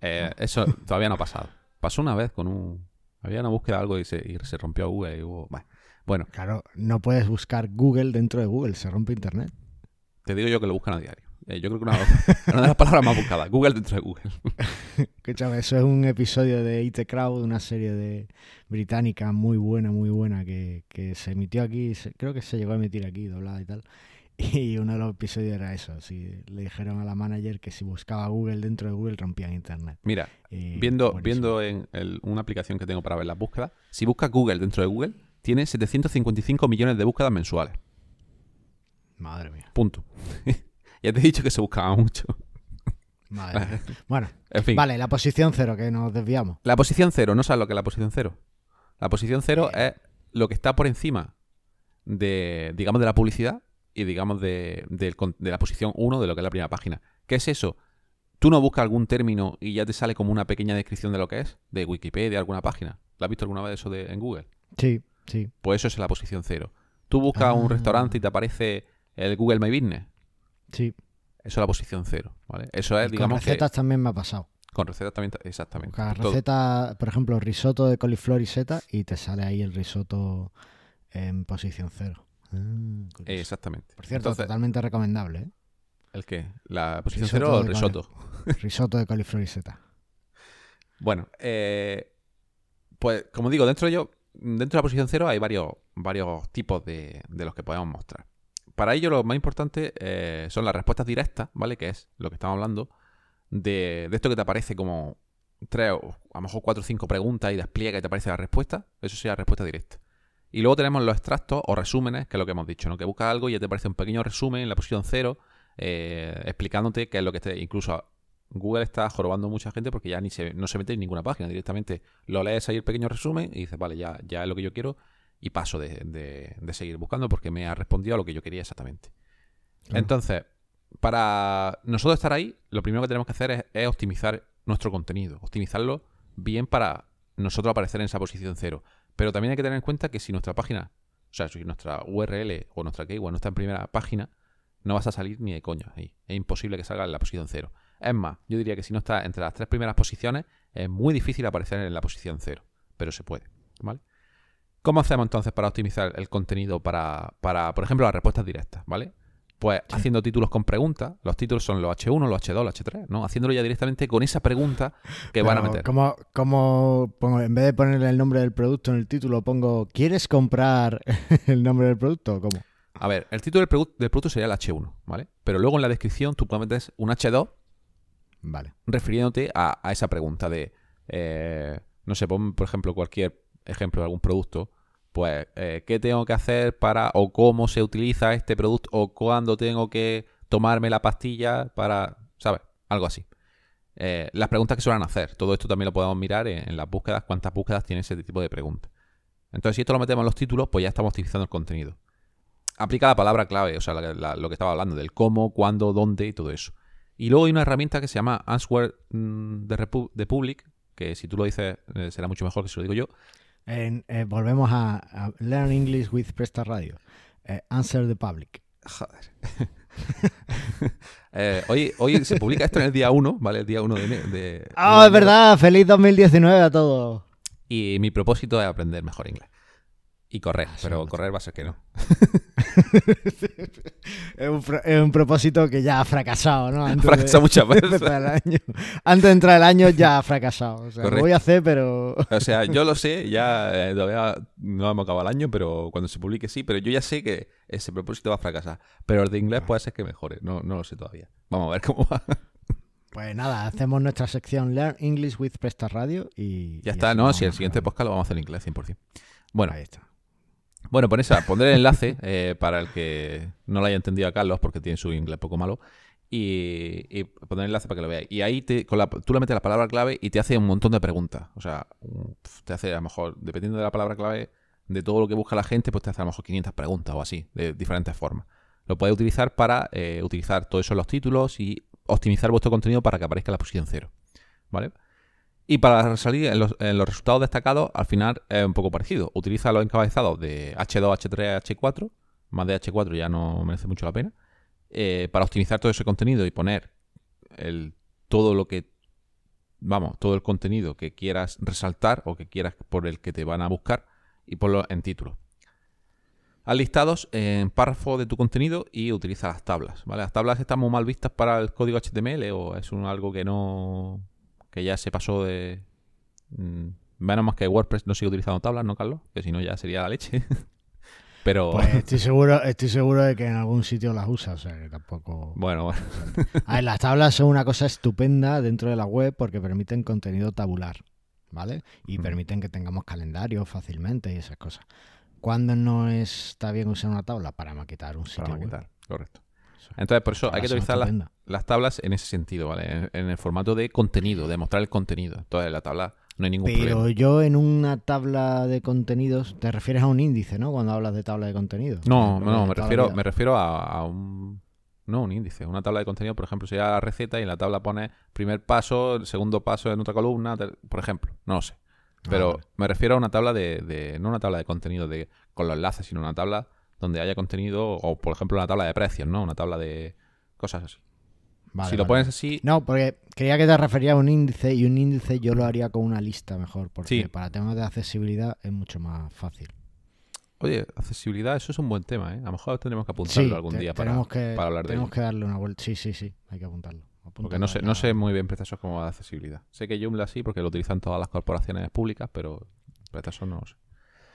S2: Eh, eso todavía no ha pasado. Pasó una vez con un... Había una búsqueda de algo y se, y se rompió Google y hubo... Bueno, Bueno,
S1: Claro, no puedes buscar Google dentro de Google, se rompe Internet.
S2: te digo yo que lo buscan a diario. Eh, yo creo que una, una de las palabras más buscadas. Google dentro de Google.
S1: Escúchame, eso es un episodio de IT Crowd, una serie de británica muy buena, muy buena, que, que se emitió aquí, se- creo que se llegó a emitir aquí, doblada y tal. Y uno de los episodios era eso, si le dijeron a la manager que si buscaba Google dentro de Google rompían Internet.
S2: Mira,
S1: Y
S2: viendo,
S1: buenísimo.
S2: viendo en el- una aplicación que tengo para ver las búsquedas, si buscas Google dentro de Google, tiene 755 millones de búsquedas mensuales.
S1: Madre mía,
S2: Punto. ya te he dicho que se buscaba mucho.
S1: madre mía. Bueno,
S2: En fin.
S1: vale, la posición cero, que nos desviamos.
S2: La posición cero, ¿no sabes lo que es la posición cero? La posición cero es lo que está por encima de, digamos, de la publicidad y, digamos, de, la posición 1 de lo que es la primera página. ¿Qué es eso? Tú no buscas algún término y ya te sale como una pequeña descripción de lo que es, de Wikipedia, alguna página. ¿Lo has visto alguna vez eso de, en Google?
S1: Sí, sí.
S2: Pues eso es la posición cero. Tú buscas
S1: Ah.
S2: un restaurante y te aparece el Google My Business.
S1: Sí,
S2: Eso es la posición cero, ¿vale? Eso es,
S1: Y con
S2: digamos, que-
S1: recetas también me ha pasado.
S2: con recetas también, exactamente. Todo.
S1: receta, por ejemplo, risotto de coliflor y seta y te sale ahí el risotto en posición cero. Ah.
S2: Exactamente.
S1: Por cierto,
S2: Entonces,
S1: totalmente recomendable, ¿eh?
S2: ¿el qué? ¿La posición
S1: Risotto
S2: cero o el risotto?
S1: Risotto de coliflor y seta.
S2: Bueno, eh, pues como digo, dentro de ello, dentro de la posición cero hay varios, varios tipos de, de los que podemos mostrar. Para ello, lo más importante eh, son las respuestas directas, ¿vale? Que es lo que estamos hablando, de, esto que te aparece como tres o a lo mejor cuatro o cinco preguntas y despliega y te aparece la respuesta. Eso sería respuesta directa. Y luego tenemos los extractos o resúmenes, que es lo que hemos dicho, ¿no? Que buscas algo y ya te aparece un pequeño resumen en la posición cero, eh, explicándote qué es lo que te. Incluso Google está jorobando mucha gente porque ya ni se, no se mete en ninguna página. Directamente lo lees ahí el pequeño resumen y dices, vale, ya, ya es lo que yo quiero y paso de, de- de seguir buscando porque me ha respondido a lo que yo quería exactamente.
S1: Claro.
S2: Entonces, para nosotros estar ahí, lo primero que tenemos que hacer es, es optimizar nuestro contenido, optimizarlo bien para nosotros aparecer en esa posición cero. Pero también hay que tener en cuenta que si nuestra página, o sea, si nuestra URL o nuestra keyword no está en primera página, no vas a salir ni de coña ahí. Es imposible que salga en la posición cero. Es más, yo diría que si no está entre las tres primeras posiciones, es muy difícil aparecer en la posición cero. Pero se puede, ¿vale? ¿Cómo hacemos entonces para optimizar el contenido para, para por ejemplo, las respuestas directas, ¿vale? Pues
S1: Sí.
S2: haciendo títulos con preguntas. Los títulos son los H1, los H2, los H3, ¿no? Haciéndolo ya directamente con esa pregunta que van a meter.
S1: ¿cómo, cómo pongo, en vez de ponerle el nombre del producto en el título, pongo ¿Quieres comprar el nombre del producto o cómo?
S2: A ver, el título del, produ- del producto sería el H1, ¿vale? Pero luego en la descripción tú puedes meter un H2
S1: Vale.
S2: refiriéndote a, a esa pregunta de, eh, no sé, pon por ejemplo cualquier ejemplo de algún producto, pues, eh, ¿qué tengo que hacer para, o cómo se utiliza este producto, o cuándo tengo que tomarme la pastilla para, ¿sabes? Algo así. Eh, las preguntas que suelen hacer, todo esto también lo podemos mirar en, las búsquedas, cuántas búsquedas tiene ese tipo de preguntas. Entonces, si esto lo metemos en los títulos, pues ya estamos optimizando el contenido. Aplica la palabra clave, o sea, lo que estaba hablando, del cómo, cuándo, dónde y todo eso. Y luego hay una herramienta que se llama Answer mm, the Public, que si tú lo dices eh, será mucho mejor que si lo digo yo.
S1: En- eh, volvemos a, a Learn English with Presta Radio. Eh, answer the public.
S2: Joder. Eh, hoy, hoy se publica esto en el día 1, ¿vale? El día 1 de, de...
S1: ¡Ah, es verdad! ¡Feliz 2019 a todos!
S2: Y mi propósito es aprender mejor inglés. Y correr,
S1: Ah,
S2: pero correr va a ser que no.
S1: Es un, es un propósito que ya ha fracasado, ¿no? Antes
S2: fracasado muchas
S1: de
S2: veces.
S1: el año. Antes de entrar el año ya ha fracasado. O sea, lo voy a hacer, pero...
S2: O sea, yo lo sé, ya eh, todavía no hemos acabado el año, pero cuando se publique sí, pero yo ya sé que ese propósito va a fracasar. Pero el de inglés puede ser que mejore, no, no lo sé todavía. Vamos a ver cómo va.
S1: Pues nada, hacemos nuestra sección Learn English with Presta Radio y...
S2: Ya
S1: y
S2: está, no, si el siguiente podcast lo vamos a hacer en inglés 100%. Bueno,
S1: Ahí está.
S2: Bueno pon esa, pondré el enlace eh, para el que no lo haya entendido a Carlos porque tiene su inglés poco malo. y, y poner el enlace para que lo veáis. Y ahí te, con la, tú le metes la palabra clave y te hace un montón de preguntas. O sea, te hace a lo mejor, dependiendo de la palabra clave, de todo lo que busca la gente, pues te hace a lo mejor 500 preguntas o así, de diferentes formas. Lo podéis utilizar para eh, utilizar todo eso en los títulos y optimizar vuestro contenido para que aparezca la posición cero. ¿Vale? Y para salir en los, resultados destacados, al final es un poco parecido. Utiliza los encabezados de H2, H3, H4. Más de H4 ya no merece mucho la pena. Eh, para optimizar todo ese contenido y poner el, todo lo que. Vamos, todo el contenido que quieras resaltar o que quieras por el que te van a buscar y ponlo en título. Haz listados en párrafo de tu contenido y utiliza las tablas. ¿vale? Las tablas están muy mal vistas para el código HTML o es un, algo que no. Que ya se pasó de. Mmm, menos más que WordPress no sigue utilizando tablas, ¿no, Carlos? Que si no ya sería la leche. Pero.
S1: Pues estoy seguro, estoy seguro de que en algún sitio las usa, o sea que tampoco.
S2: Bueno, bueno.
S1: A ver, las tablas son una cosa estupenda dentro de la web porque permiten contenido tabular, ¿vale? Y permiten que tengamos calendario fácilmente y esas cosas. ¿Cuándo no está bien usar una tabla? Para maquetar un sitio.
S2: Para maquetar, correcto. Entonces, por eso hay que utilizar las, tablas en ese sentido, ¿vale? En, el formato de contenido, de mostrar el contenido. Entonces, la tabla no hay ningún problema.
S1: Pero yo en una tabla de contenidos, te refieres a un índice, ¿no? Cuando hablas de tabla de contenidos.
S2: No, no, me refiero, me refiero a, un. No, un índice. Una tabla de contenido, por ejemplo, sería la receta y en la tabla pone primer paso, segundo paso en otra columna, por ejemplo. No lo sé. Pero ah, me refiero a una tabla de, No una tabla de contenido de, con los enlaces, sino una tabla donde haya contenido, o por ejemplo una tabla de precios, ¿no? Una tabla de cosas así. si lo pones así.
S1: No, porque creía que te refería a un índice y un índice yo lo haría con una lista mejor, porque para temas de accesibilidad es mucho más fácil.
S2: Oye, accesibilidad, eso es un buen tema, ¿eh? A lo mejor tendremos que apuntarlo algún día para, para hablar de
S1: Tenemos que darle una vuelta. Sí, sí, sí, hay que apuntarlo.
S2: Porque no sé, no sé muy bien precisos como de accesibilidad. Sé que Joomla sí, porque lo utilizan todas las corporaciones públicas, pero precisos no lo sé.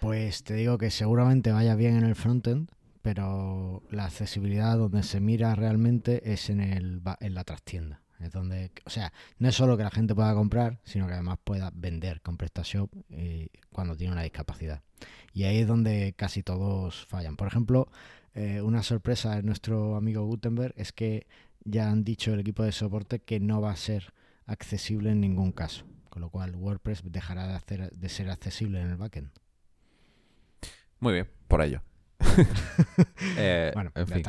S1: Pues te digo que seguramente vaya bien en el frontend, pero la accesibilidad donde se mira realmente es en, el, en la trastienda. Es donde, o sea, no es solo que la gente pueda comprar, sino que además pueda vender con PrestaShop eh, cuando tiene una discapacidad. Y ahí es donde casi todos fallan. Por ejemplo, eh, una sorpresa de nuestro amigo Gutenberg es que ya han dicho el equipo de soporte que no va a ser accesible en ningún caso, con lo cual WordPress dejará de, de ser accesible en el backend.
S2: Muy bien, por ello.
S1: Eh, bueno, en fin.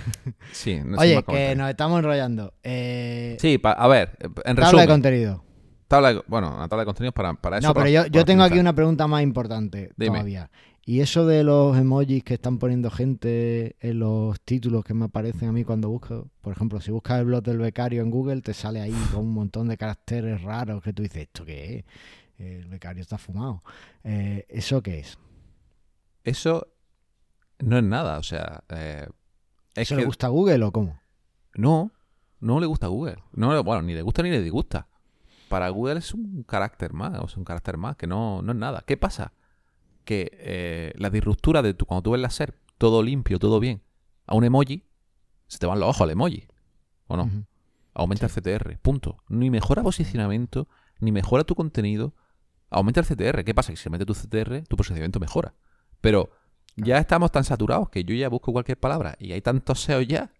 S2: sí,
S1: Oye, que nos estamos enrollando. Eh...
S2: Sí, a ver, en
S1: tabla de contenido.
S2: Tabla bueno, una tabla de contenido para, para eso.
S1: No, pero yo, yo tengo aquí una pregunta más importante todavía. Y eso de los emojis que están poniendo gente en los títulos que me aparecen a mí cuando busco, por ejemplo, si buscas el blog del becario en Google, te sale ahí con un montón de caracteres raros que tú dices, ¿esto qué es? El becario está fumado. Eh, ¿Eso qué es?
S2: Eso no es nada, o sea... Eh,
S1: ¿Eso le gusta a Google o cómo?
S2: No, no le gusta a Google. No, bueno, ni le gusta ni le disgusta. Para Google es un carácter más, o sea, un carácter más, que no, no es nada. ¿Qué pasa? que eh, la disruptura de tu, cuando tú ves la SER, todo limpio, todo bien, a un emoji, se te van los ojos al emoji. ¿O no? Aumenta el CTR, punto. Ni mejora posicionamiento, ni mejora tu contenido. Aumenta el CTR. ¿Qué pasa? Que si se mete tu CTR, tu posicionamiento mejora. Pero ya estamos tan saturados que yo ya busco cualquier palabra y hay tantos SEO ya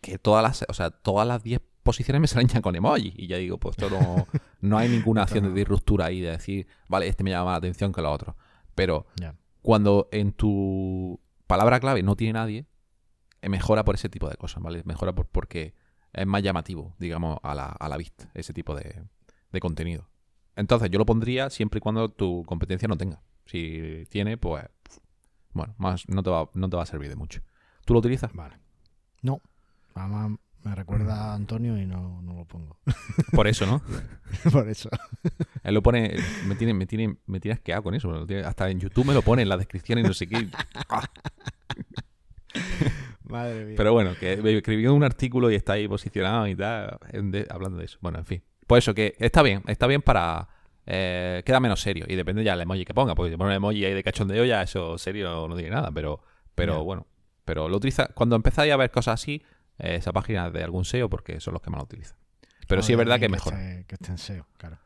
S2: que todas las, o sea, todas las 10 posiciones me salen ya con emoji. Y ya digo, pues esto no, no hay ninguna acción de disruptura ahí de decir, vale, este me llama más la atención que lo otro. Pero cuando en tu palabra clave no tiene nadie, eh, mejora por ese tipo de cosas, ¿vale? Mejora por, porque es más llamativo, digamos, a la, a la vista, ese tipo de, contenido. Entonces, yo lo pondría siempre y cuando tu competencia no tenga. Si tiene, pues, bueno, más no te va, no te va a servir de mucho. ¿Tú lo utilizas?
S1: Vale. No. Me recuerda a Antonio y no, no lo pongo.
S2: Por eso, ¿no?
S1: Por eso.
S2: Él lo pone, me tiene, me tiene, me tiene asqueado con eso. Hasta en YouTube me lo pone en la descripción y no sé qué.
S1: Madre mía.
S2: Pero bueno, que escribió un artículo y está ahí posicionado y tal, hablando de eso. Bueno, en fin. Pues eso, que está bien, está bien para... Eh, queda menos serio y depende ya del emoji que ponga, porque si pone un emoji ahí de cachondeo ya eso serio no tiene nada, pero, pero bueno, pero lo utiliza, cuando empezáis a ver cosas así, esa página de algún SEO porque son los que más lo utilizan. Pero sí es verdad que, mejora.
S1: que esté en SEO, claro.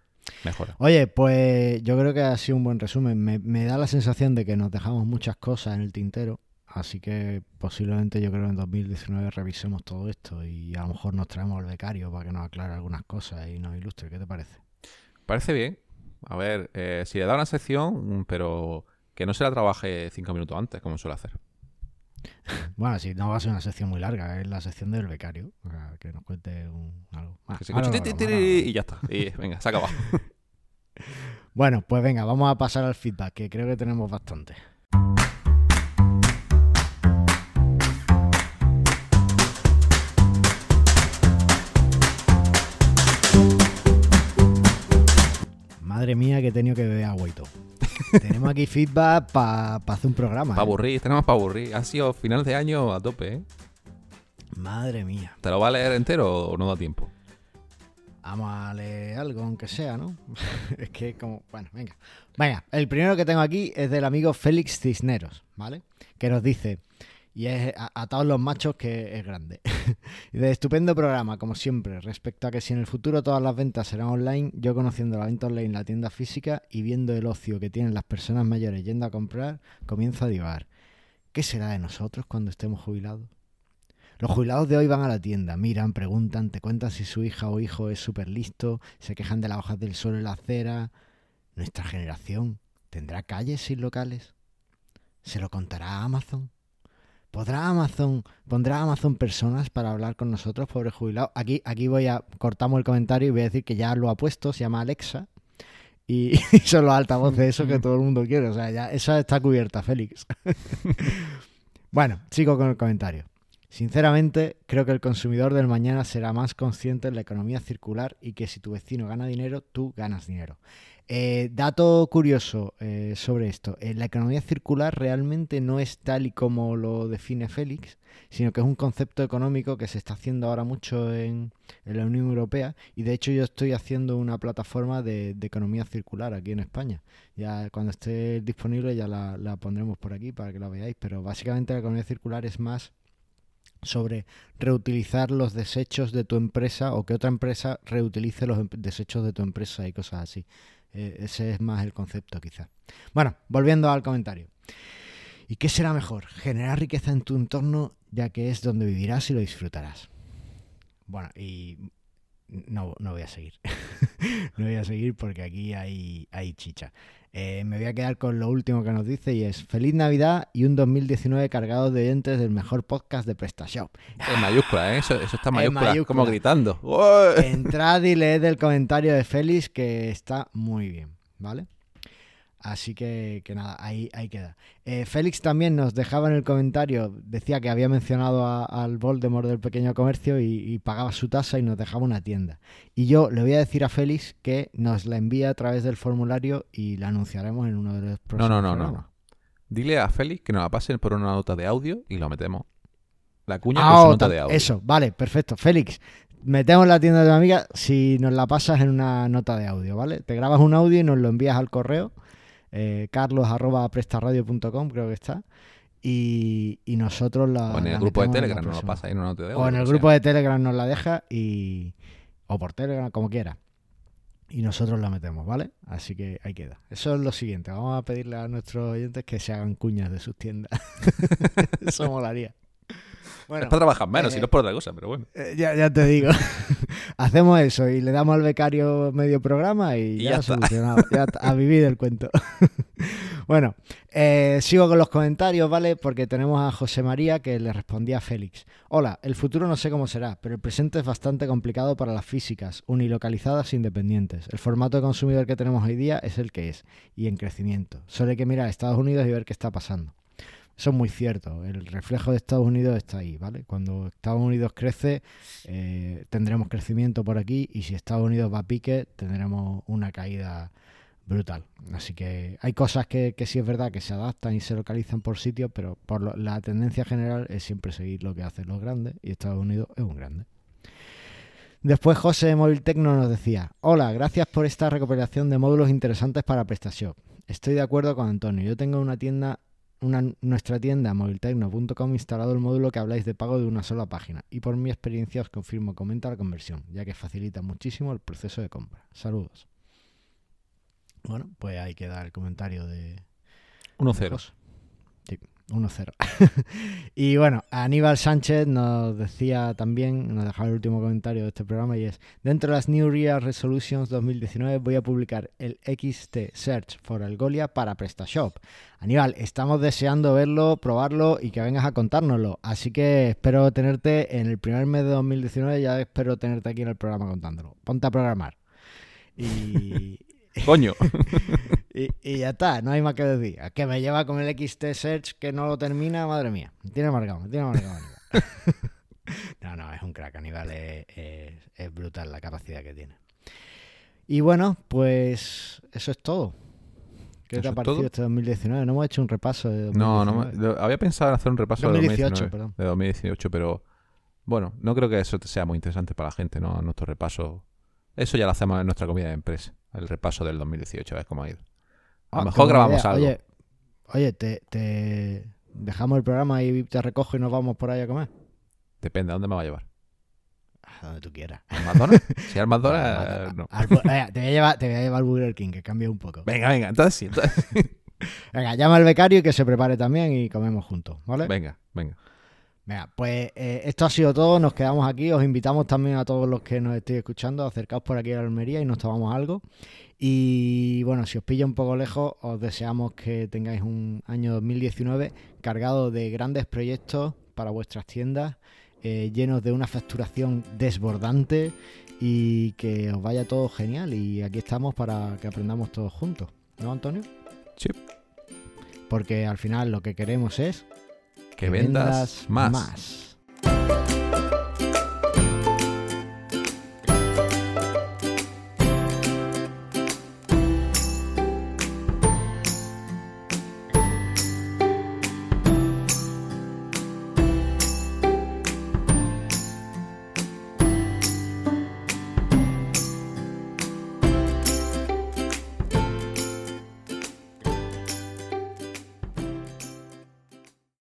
S2: Mejora.
S1: Oye, pues yo creo que ha sido un buen resumen. Me, da la sensación de que nos dejamos muchas cosas en el tintero. Así que posiblemente yo creo que en 2019 revisemos todo esto y a lo mejor nos traemos al becario para que nos aclare algunas cosas y nos ilustre. ¿Qué te parece?
S2: Parece bien. A ver, eh, si le da una sección, mm, pero que no se la trabaje cinco minutos antes, como suele hacer.
S1: Bueno, si no va a ser una sección muy larga, es la sección del becario. o sea, que nos cuente un- algo. Ah,
S2: Que se
S1: ahora
S2: escuche
S1: ahora
S2: y ya está. Y venga, se acaba.
S1: Bueno, pues venga, vamos a pasar al feedback, que creo que tenemos bastante. Madre mía, que he tenido que beber agua y todo. tenemos aquí feedback para hacer un programa.
S2: Para
S1: ¿eh?
S2: aburrir, tenemos para aburrir. Ha sido final de año a tope, ¿eh?
S1: Madre mía.
S2: ¿Te lo va a leer entero o no da tiempo?
S1: Vamos a leer algo, aunque sea, ¿no? es que como... Bueno, venga. Venga, el primero que tengo aquí es del amigo Félix Cisneros, ¿vale? Que nos dice, y es a, todos los machos que es grande. y de estupendo programa, como siempre, respecto a que si en el futuro todas las ventas serán online, yo conociendo la venta online en la tienda física y viendo el ocio que tienen las personas mayores yendo a comprar, comienzo a divagar. ¿Qué será de nosotros cuando estemos jubilados? Los jubilados de hoy van a la tienda, miran, preguntan, te cuentan si su hija o hijo es súper listo, se quejan de las hojas del suelo en la acera. ¿Nuestra generación tendrá calles sin locales? ¿Se lo contará a Amazon? ¿Podrá Amazon, pondrá Amazon personas para hablar con nosotros, pobres jubilados? Aquí, aquí voy a, cortamos el comentario y voy a decir que ya lo ha puesto, se llama Alexa. Y, y son los altavoces, eso que todo el mundo quiere. O sea, ya esa está cubierta, Félix. bueno, sigo con el comentario. Sinceramente, creo que el consumidor del mañana será más consciente en la economía circular y que si tu vecino gana dinero, tú ganas dinero. Eh, dato curioso eh, sobre esto. Eh, la economía circular realmente no es tal y como lo define Félix, sino que es un concepto económico que se está haciendo ahora mucho en, la Unión Europea y de hecho yo estoy haciendo una plataforma de, economía circular aquí en España. Ya cuando esté disponible ya la, la pondremos por aquí para que la veáis, pero básicamente la economía circular es más sobre reutilizar los desechos de tu empresa o que otra empresa reutilice los em- desechos de tu empresa y cosas así. Eh, ese es más el concepto quizás. Bueno, volviendo al comentario. ¿Y qué será mejor? Generar riqueza en tu entorno ya que es donde vivirás y lo disfrutarás. Bueno, y no, no voy a seguir. no voy a seguir porque aquí hay, hay chicha. Eh, me voy a quedar con lo último que nos dice y es Feliz Navidad y un 2019 cargado de oyentes del mejor podcast de PrestaShop.
S2: En mayúscula, ¿eh? Eso, eso está en mayúscula,
S1: mayúscula.
S2: como gritando.
S1: Entrad y leed el comentario de Félix que está muy bien, ¿vale? Así que, que nada, ahí, ahí queda. Eh, Félix también nos dejaba en el comentario, decía que había mencionado a- al Voldemort del pequeño comercio y, y pagaba su tasa y nos dejaba una tienda. Y yo le voy a decir a Félix que nos la envíe a través del formulario y la anunciaremos en uno de los próximos
S2: no, no, no,
S1: programas.
S2: no. Dile a Félix que nos la pasen por una nota de audio y lo metemos. La cuña
S1: Ah,
S2: con su nota de audio.
S1: Eso, vale, perfecto. Félix, metemos la tienda de tu amiga si nos la pasas en una nota de audio, ¿vale? Te grabas un audio y nos lo envías al correo, eh, carlos.prestaradio.com, creo que está. Y, y nosotros la.
S2: O en el
S1: la
S2: grupo de
S1: la
S2: Telegram nos lo
S1: próxima.
S2: pasa ahí en una nota de audio.
S1: O en el grupo
S2: sea.
S1: de Telegram nos la deja y. O por Telegram, como quiera. Y nosotros la metemos, ¿vale? Así que ahí queda. Eso es lo siguiente. Vamos a pedirle a nuestros oyentes que se hagan cuñas de sus tiendas. Eso molaría. Bueno,
S2: Es para trabajar menos,
S1: eh,
S2: si no es por otra cosa, pero bueno.
S1: eh, ya, ya te digo. Hacemos eso y le damos al becario medio programa y,
S2: Y
S1: ya,
S2: ya
S1: solucionado. Ya a vivir el cuento. bueno, eh, sigo con los comentarios, ¿vale? Porque tenemos a José María que le respondía a Félix. Hola, el futuro no sé cómo será, pero el presente es bastante complicado para las físicas, unilocalizadas e independientes. El formato de consumidor que tenemos hoy día es el que es y en crecimiento. Solo hay que mirar a Estados Unidos y ver qué está pasando. Es muy cierto. El reflejo de Estados Unidos está ahí, ¿vale? Cuando Estados Unidos crece, eh, tendremos crecimiento por aquí y si Estados Unidos va a pique, tendremos una caída brutal. Así que hay cosas que, que sí es verdad que se adaptan y se localizan por sitios, pero por lo- la tendencia general es siempre seguir lo que hacen los grandes y Estados Unidos es un grande. Después José de Móvil Tecno nos decía, hola, gracias por esta recopilación de módulos interesantes para PrestaShop. Estoy de acuerdo con Antonio, yo tengo una tienda una, nuestra tienda moviltecno.com instalado el módulo que habláis de pago de una sola página y por mi experiencia os confirmo que aumenta la conversión, ya que facilita muchísimo el proceso de compra. Saludos. Bueno, pues ahí queda el comentario de, de
S2: 1-0.
S1: José. Sí. 1-0. y bueno, Aníbal Sánchez nos decía también, nos dejaba el último comentario de este programa y es, dentro de las New Year Resolutions 2019 voy a publicar el XT Search for Algolia para PrestaShop. Aníbal, estamos deseando verlo, probarlo y que vengas a contárnoslo. Así que espero tenerte en el primer mes de 2019, ya espero tenerte aquí en el programa contándolo. Ponte a programar. Y,
S2: Coño.
S1: y, y ya está, no hay más que decir. Es que me lleva con el XT Search que no lo termina, madre mía. Me tiene marcado, me tiene marcado. No, no, es un crack. Aníbal es, es- es brutal la capacidad que tiene. Y bueno, pues eso es todo. ¿Qué te
S2: ¿Eso
S1: ha parecido
S2: todo?
S1: este 2019? No hemos hecho un repaso de 2019.
S2: No, no, había pensado en hacer un repaso
S1: 2018,
S2: de 2019,
S1: perdón.
S2: de 2018, pero bueno, no creo que eso sea muy interesante para la gente, ¿no? Nuestro repaso. Eso ya lo hacemos en nuestra comida de empresa, el repaso del 2018, a ver cómo ha ido. A
S1: Ah,
S2: lo
S1: qué
S2: mejor grabamos
S1: idea.
S2: algo.
S1: Oye, oye te, te dejamos el programa y te recojo y nos vamos por ahí a comer.
S2: Depende, ¿a dónde me va a llevar?
S1: A donde tú quieras.
S2: ¿Al McDonald's? si al
S1: Al-
S2: McDonald's, no.
S1: al- venga, te, voy a llevar, te voy a llevar al Burger King, que cambie un poco.
S2: Venga, venga, entonces sí, entonces sí.
S1: Venga, llama al becario y que se prepare también y comemos juntos, ¿vale?
S2: Venga, venga.
S1: Venga, pues eh, esto ha sido todo, nos quedamos aquí, os invitamos también a todos los que nos estéis escuchando, acercaos por aquí a la Almería y nos tomamos algo. Y bueno, si os pilla un poco lejos, os deseamos que tengáis un año 2019 cargado de grandes proyectos para vuestras tiendas, eh, llenos de una facturación desbordante y que os vaya todo genial. Y aquí estamos para que aprendamos todos juntos, ¿no, Antonio?
S2: Sí.
S1: Porque al final lo que queremos es
S2: que, vendas,
S1: más.